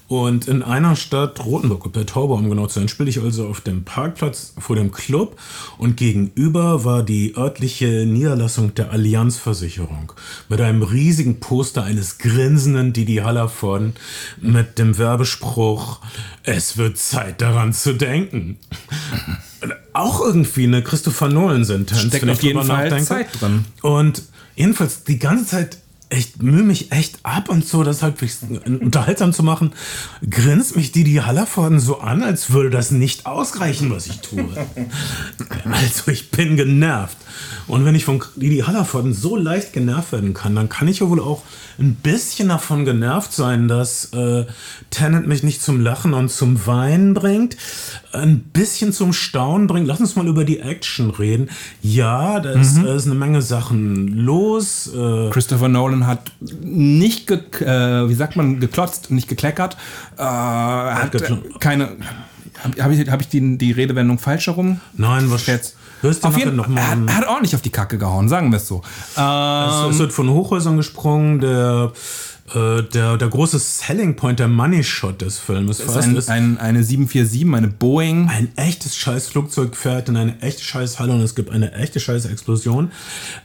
[SPEAKER 1] Und in einer Stadt, Rotenburg, bei Taube, um genau zu sein, spiele ich also auf dem Parkplatz vor dem Club und gegenüber war die örtliche Niederlassung der Allianzversicherung mit einem riesigen Poster eines grinsenden Didi Hallervorden mit dem Werbespruch, es wird Zeit daran zu denken. (laughs) Auch irgendwie eine Christopher Nolan-Sentenz.
[SPEAKER 2] Steckt auf jeden Fall Zeit drin.
[SPEAKER 1] Und jedenfalls die ganze Zeit ich mühe mich echt ab und so, das halt unterhaltsam zu machen, grinst mich Didi Hallervorden so an, als würde das nicht ausreichen, was ich tue. (laughs) also ich bin genervt. Und wenn ich von Didi Hallervorden so leicht genervt werden kann, dann kann ich ja wohl auch ein bisschen davon genervt sein, dass äh, Tennant mich nicht zum Lachen und zum Weinen bringt, ein bisschen zum Staunen bringt. Lass uns mal über die Action reden. Ja, da ist, mhm. ist eine Menge Sachen los.
[SPEAKER 2] Äh Christopher Nolan hat nicht, äh, wie sagt man, geklotzt, nicht gekleckert. Äh, er hat keine habe ich, hab ich die, die Redewendung falsch herum?
[SPEAKER 1] Nein, was jetzt?
[SPEAKER 2] Hörst du auf jeden, noch mal er, hat, er hat ordentlich auf die Kacke gehauen, sagen wir es so.
[SPEAKER 1] Ähm, es, wird von Hochhäusern gesprungen, der äh, der, der große Selling Point, der Money Shot des Films
[SPEAKER 2] ist, ein, ist ein, eine 747, eine Boeing.
[SPEAKER 1] Ein echtes scheiß Flugzeug fährt in eine echte scheiß Halle und es gibt eine echte scheiß Explosion.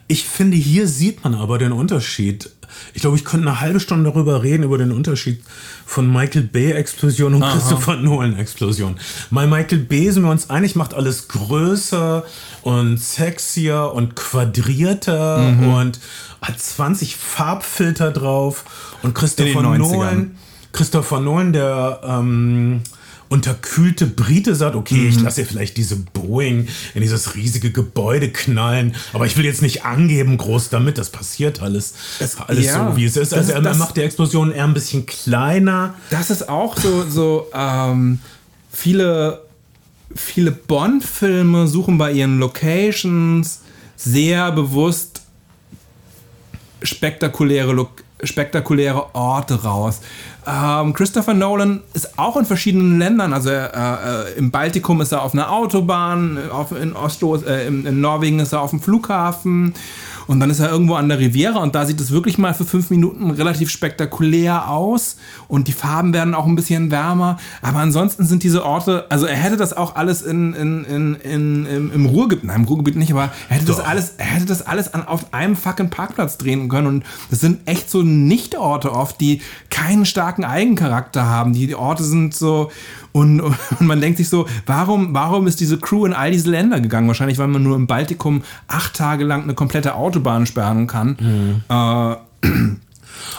[SPEAKER 1] Ich finde, hier sieht man aber den Unterschied. Ich glaube, ich könnte eine halbe Stunde darüber reden, über den Unterschied von Michael Bay Explosion und Aha. Christopher Nolan Explosion. Bei Michael Bay sind wir uns einig, macht alles größer und sexier und quadrierter mhm. und hat 20 Farbfilter drauf und Christopher Nolan, Christopher Nolan, der ähm, unterkühlte Brite sagt, okay, mhm. ich lasse vielleicht diese Boeing in dieses riesige Gebäude knallen, aber ich will jetzt nicht angeben groß damit, das passiert alles, das, alles ja, so, wie es ist. Also er das, macht die Explosion eher ein bisschen kleiner.
[SPEAKER 2] Das ist auch so, so ähm, viele, viele Bond-Filme suchen bei ihren Locations sehr bewusst spektakuläre, spektakuläre Orte raus. Ähm, Christopher Nolan ist auch in verschiedenen Ländern, also äh, im Baltikum ist er auf einer Autobahn, auf, in Oslo, äh, in, in Norwegen ist er auf dem Flughafen und dann ist er irgendwo an der Riviera und da sieht es wirklich mal für fünf Minuten relativ spektakulär aus und die Farben werden auch ein bisschen wärmer. Aber ansonsten sind diese Orte, also er hätte das auch alles in, in, in, in, im, im Ruhrgebiet, nein, im Ruhrgebiet nicht, aber er hätte Doch. das alles, er hätte das alles an, auf einem fucking Parkplatz drehen können. Und das sind echt so Nicht-Orte oft, die keinen starken Eigencharakter haben. Die Orte sind so, und, und, man denkt sich so, warum, warum ist diese Crew in all diese Länder gegangen? Wahrscheinlich, weil man nur im Baltikum acht Tage lang eine komplette Autobahn sperren kann. Mhm. Äh,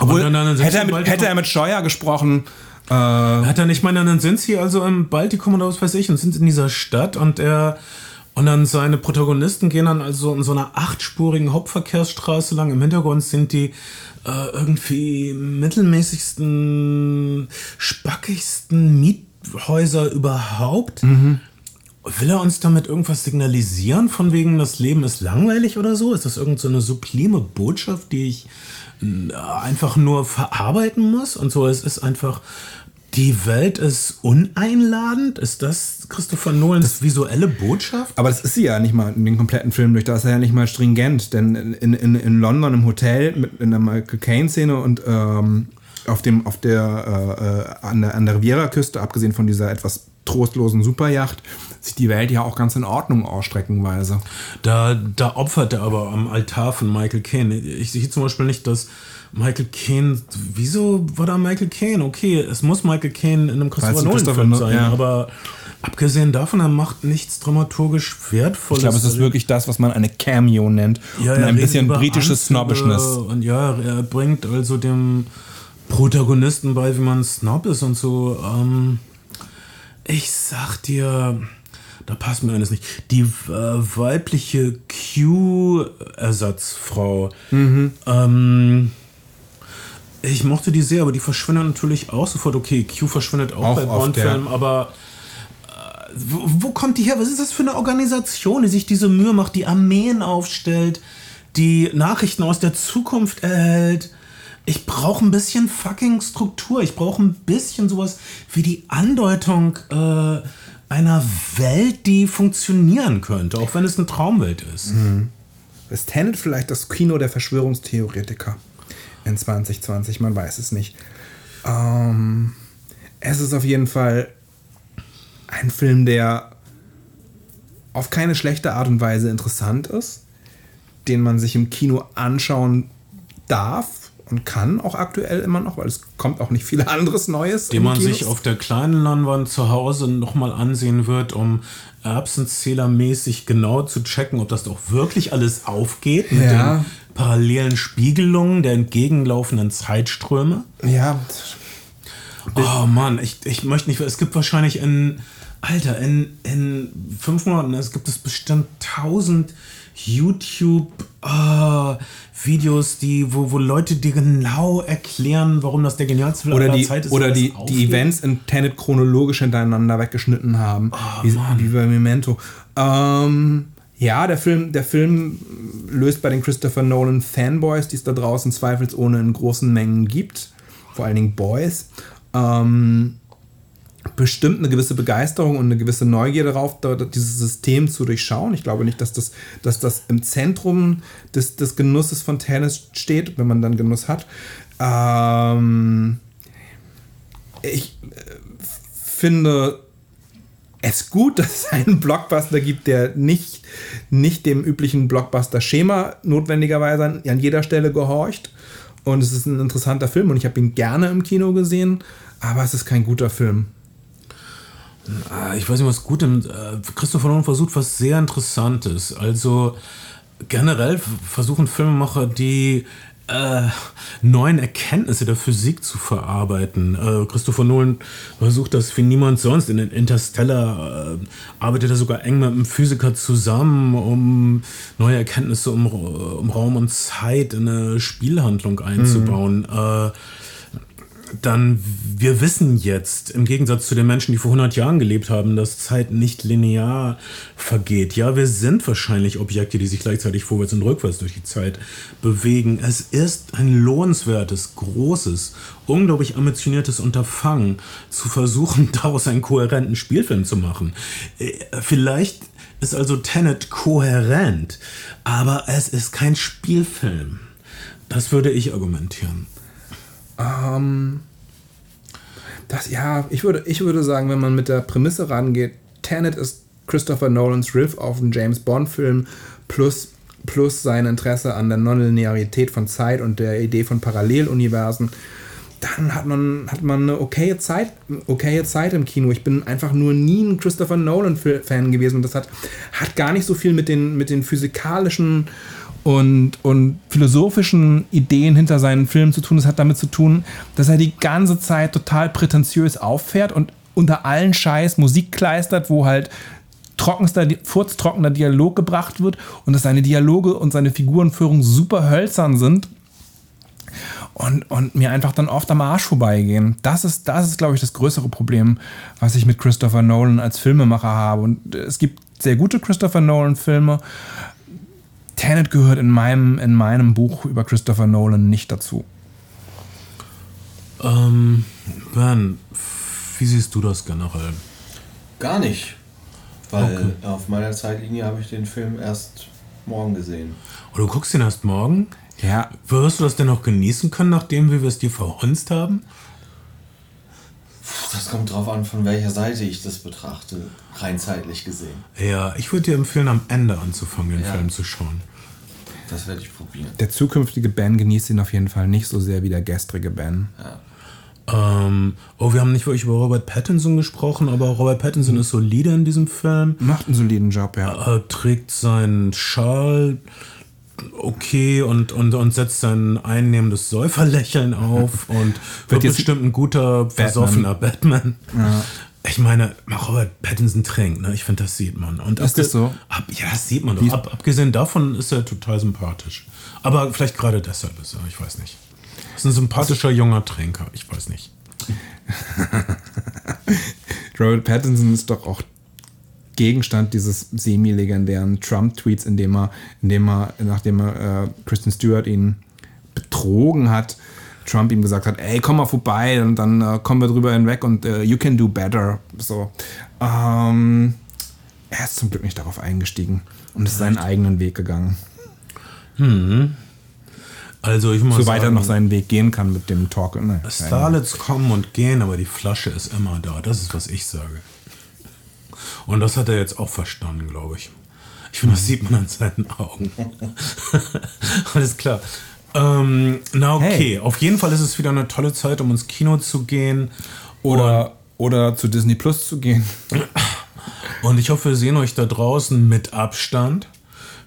[SPEAKER 2] obwohl, dann, dann hätte, er mit, hätte er mit Scheuer gesprochen.
[SPEAKER 1] Äh, hat er nicht, meine, dann sind sie also im Baltikum oder was weiß ich und sind in dieser Stadt und er und dann seine Protagonisten gehen dann also in so einer achtspurigen Hauptverkehrsstraße lang. Im Hintergrund sind die äh, irgendwie mittelmäßigsten, spackigsten Miet Häuser überhaupt? Mhm. Will er uns damit irgendwas signalisieren, von wegen das Leben ist langweilig oder so? Ist das irgendeine so sublime Botschaft, die ich einfach nur verarbeiten muss und so. Es ist einfach, die Welt ist uneinladend. Ist das Christopher Nolans visuelle Botschaft?
[SPEAKER 2] Aber das ist sie ja nicht mal in den kompletten Film durch. Da ist er ja nicht mal stringent. Denn in, in, in London im Hotel mit in der Michael Caine-Szene und ähm, auf dem, auf der, äh, an der, an der Riviera-Küste, abgesehen von dieser etwas trostlosen Superjacht, sieht die Welt ja auch ganz in Ordnung aus, streckenweise.
[SPEAKER 1] Da, da opfert er aber am Altar von Michael Caine. Ich sehe zum Beispiel nicht, dass Michael Caine, wieso war da Michael Caine? Okay, es muss Michael Caine in einem Christopher Nolan-Film sein, ja. aber abgesehen davon, er macht nichts dramaturgisch Wertvolles.
[SPEAKER 2] Ich glaube, es ist wirklich das, was man eine Cameo nennt.
[SPEAKER 1] Ja,
[SPEAKER 2] und ein bisschen britisches Snobbishness.
[SPEAKER 1] Und ja, er bringt also dem Protagonisten bei, wie man Snob ist und so. Ähm, ich sag dir, da passt mir eines nicht. Die äh, weibliche Q-Ersatzfrau. Mhm. Ähm, ich mochte die sehr, aber die verschwindet natürlich auch sofort. Okay, Q verschwindet auch, auch bei Bond-Filmen, aber äh, wo, wo, kommt die her? Was ist das für eine Organisation, die sich diese Mühe macht, die Armeen aufstellt, die Nachrichten aus der Zukunft erhält? Ich brauche ein bisschen fucking Struktur. Ich brauche ein bisschen sowas wie die Andeutung äh, einer Welt, die funktionieren könnte, auch wenn es eine Traumwelt ist. Mhm.
[SPEAKER 2] Ist Tenet vielleicht das Kino der Verschwörungstheoretiker? in 2020, man weiß es nicht. Ähm, es ist auf jeden Fall ein Film, der auf keine schlechte Art und Weise interessant ist, den man sich im Kino anschauen darf und kann auch aktuell immer noch, weil es kommt auch nicht viel (laughs) anderes Neues.
[SPEAKER 1] Den man Kinos. sich auf der kleinen Leinwand zu Hause nochmal ansehen wird, um erbsenzählermäßig genau zu checken, ob das doch wirklich alles aufgeht mit ja. den parallelen Spiegelungen der entgegenlaufenden Zeitströme.
[SPEAKER 2] Ja.
[SPEAKER 1] Oh Mann, ich, ich möchte nicht, es gibt wahrscheinlich in, Alter, in, in fünf Monaten, es gibt es bestimmt tausend YouTube-Videos, die, wo, wo Leute dir genau erklären, warum das der genialste
[SPEAKER 2] Film aller Zeit ist. Oder die, die Events in Tenet chronologisch hintereinander weggeschnitten haben. Oh, wie, wie, bei Memento. Ähm, ja, der Film, der Film löst bei den Christopher Nolan Fanboys, die es da draußen zweifelsohne in großen Mengen gibt, vor allen Dingen Boys, ähm, bestimmt eine gewisse Begeisterung und eine gewisse Neugier darauf, dieses System zu durchschauen. Ich glaube nicht, dass das, dass das im Zentrum des, des Genusses von Tennis steht, wenn man dann Genuss hat. Ähm, ich äh, finde es gut, (laughs) dass es einen Blockbuster gibt, der nicht, nicht dem üblichen Blockbuster-Schema notwendigerweise an, an jeder Stelle gehorcht. Und es ist ein interessanter Film und ich habe ihn gerne im Kino gesehen, aber es ist kein guter Film.
[SPEAKER 1] Ah, ich weiß nicht, was gut ist. Äh, Christopher Nolan versucht was sehr Interessantes. Also generell versuchen Filmemacher, die äh, neuen Erkenntnisse der Physik zu verarbeiten. Äh, Christopher Nolan versucht das wie niemand sonst. In Interstellar äh, arbeitet er sogar eng mit einem Physiker zusammen, um neue Erkenntnisse um, um Raum und Zeit in eine Spielhandlung einzubauen. Mhm dann wir wissen jetzt, im Gegensatz zu den Menschen, die vor 100 Jahren gelebt haben, dass Zeit nicht linear vergeht. Ja, wir sind wahrscheinlich Objekte, die sich gleichzeitig vorwärts und rückwärts durch die Zeit bewegen. Es ist ein lohnenswertes, großes, unglaublich ambitioniertes Unterfangen, zu versuchen, (laughs) daraus einen kohärenten Spielfilm zu machen. Äh, vielleicht ist also Tenet kohärent, aber es ist kein Spielfilm. Das würde ich argumentieren.
[SPEAKER 2] Ähm, das, ja, ich würde, ich würde sagen, wenn man mit der Prämisse rangeht, Tenet ist Christopher Nolans Riff auf einen James Bond-Film plus, plus sein Interesse an der Nonlinearität von Zeit und der Idee von Paralleluniversen, dann hat man, hat man eine okaye Zeit, okaye Zeit im Kino. Ich bin einfach nur nie ein Christopher Nolan-Fan gewesen und das hat, hat gar nicht so viel mit den, mit den physikalischen und, und philosophischen Ideen hinter seinen Filmen zu tun. Das hat damit zu tun, dass er die ganze Zeit total prätentiös auffährt und unter allen Scheiß Musik kleistert, wo halt trockenster, furztrockener Dialog gebracht wird und dass seine Dialoge und seine Figurenführung super hölzern sind und, und mir einfach dann oft am Arsch vorbeigehen. Das ist, das ist, glaube ich, das größere Problem, was ich mit Christopher Nolan als Filmemacher habe. Und es gibt sehr gute Christopher Nolan-Filme, Tenet gehört in meinem, in meinem Buch über Christopher Nolan nicht dazu.
[SPEAKER 1] Ähm, Ben, wie siehst du das generell?
[SPEAKER 3] Gar nicht. Weil auf meiner Zeitlinie habe ich den Film erst morgen gesehen.
[SPEAKER 1] Oh, du guckst ihn erst morgen?
[SPEAKER 2] Ja,
[SPEAKER 1] Wirst du das denn noch genießen können, nachdem wir es dir verhunzt haben?
[SPEAKER 3] Das kommt drauf an, von welcher Seite ich das betrachte, rein zeitlich gesehen.
[SPEAKER 1] Ja, ich würde dir empfehlen, am Ende anzufangen, den
[SPEAKER 3] Ja.
[SPEAKER 1] Film zu schauen.
[SPEAKER 3] Das werde ich probieren.
[SPEAKER 2] der zukünftige Ben genießt ihn auf jeden Fall nicht so sehr wie der gestrige Ben.
[SPEAKER 1] Ähm, oh, wir haben nicht wirklich über Robert Pattinson gesprochen, aber Robert Pattinson ist solide in diesem Film.
[SPEAKER 2] Macht einen soliden Job, ja.
[SPEAKER 1] Er trägt seinen Schal okay und, und, und setzt sein einnehmendes Säuferlächeln auf (laughs) und wird
[SPEAKER 2] jetzt
[SPEAKER 1] bestimmt ein guter, versoffener Batman. Ich meine, Robert Pattinson trinkt, ne? Ich finde, das sieht man. Und
[SPEAKER 2] Ist das so?
[SPEAKER 1] Ab, ja, das sieht man doch. Ab, abgesehen davon ist er total sympathisch. Aber vielleicht gerade deshalb ist er, ich weiß nicht. Ist ein sympathischer junger Trinker, ich weiß nicht. (laughs)
[SPEAKER 2] Robert Pattinson ist doch auch Gegenstand dieses semi-legendären Trump-Tweets, in dem er, in dem er, nachdem er äh, Kristen Stewart ihn betrogen hat, Trump ihm gesagt hat, ey, komm mal vorbei und dann äh, kommen wir drüber hinweg und äh, you can do better. So. Ähm, er ist zum Glück nicht darauf eingestiegen und ist seinen eigenen Weg gegangen.
[SPEAKER 1] Also ich muss
[SPEAKER 2] Soweit er
[SPEAKER 1] sagen,
[SPEAKER 2] noch seinen Weg gehen kann mit dem Talk. Ne,
[SPEAKER 1] Starlets kommen und gehen, aber die Flasche ist immer da. Das ist, was ich sage. Und das hat er jetzt auch verstanden, glaube ich. Ich finde, das sieht man an seinen Augen. (laughs) Alles klar. Ähm, na okay,
[SPEAKER 2] Hey.
[SPEAKER 1] auf jeden Fall ist es wieder eine tolle Zeit, um ins Kino zu gehen.
[SPEAKER 2] Oder, oder zu Disney Plus zu gehen. (laughs)
[SPEAKER 1] Und ich hoffe, wir sehen euch da draußen mit Abstand.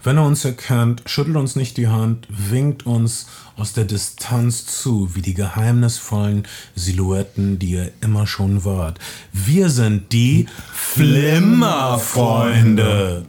[SPEAKER 1] Wenn ihr uns erkennt, schüttelt uns nicht die Hand, winkt uns aus der Distanz zu, wie die geheimnisvollen Silhouetten, die ihr immer schon wart. Wir sind die Flimmerfreunde.